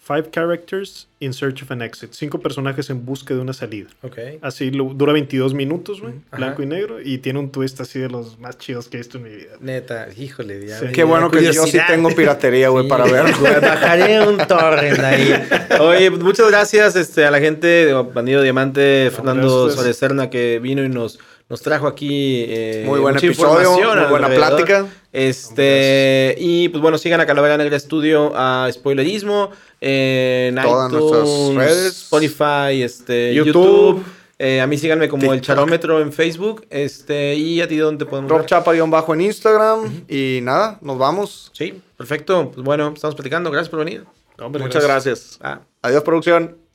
S3: Five Characters in Search of an Exit. Cinco personajes en busca de una salida.
S2: Ok.
S3: Así lo- dura 22 minutos, güey, blanco y negro, y tiene un twist así de los más chidos que he visto en mi vida.
S2: Neta, híjole. ya
S3: Sí.
S1: Qué bueno que yo sí tengo piratería, güey,
S2: Sí,
S1: para verlo.
S2: güey, Bajaré un torrent ahí. Oye, pues, muchas gracias este, a la gente de Bandido Diamante, Fernando. Suárez Serna, que vino y nos, nos trajo aquí eh,
S1: Muy buen
S2: mucha
S1: episodio,
S2: información
S1: muy buena
S2: alrededor.
S1: plática.
S2: Este, y pues bueno, sigan a Calavera Negra Estudio a Spoilerismo en
S1: Todas nuestras
S2: iTunes,
S1: redes.
S2: Spotify, este,
S1: YouTube.
S2: YouTube. Eh, a mí síganme como el. Charómetro en Facebook. Este, y a ti dónde podemos
S1: Rob? Chapa-bajo en Instagram. Y nada, nos vamos.
S2: Sí, perfecto. Pues bueno, estamos platicando. Gracias por venir.
S3: No,
S1: Muchas gracias.
S2: Ah.
S1: Adiós, producción.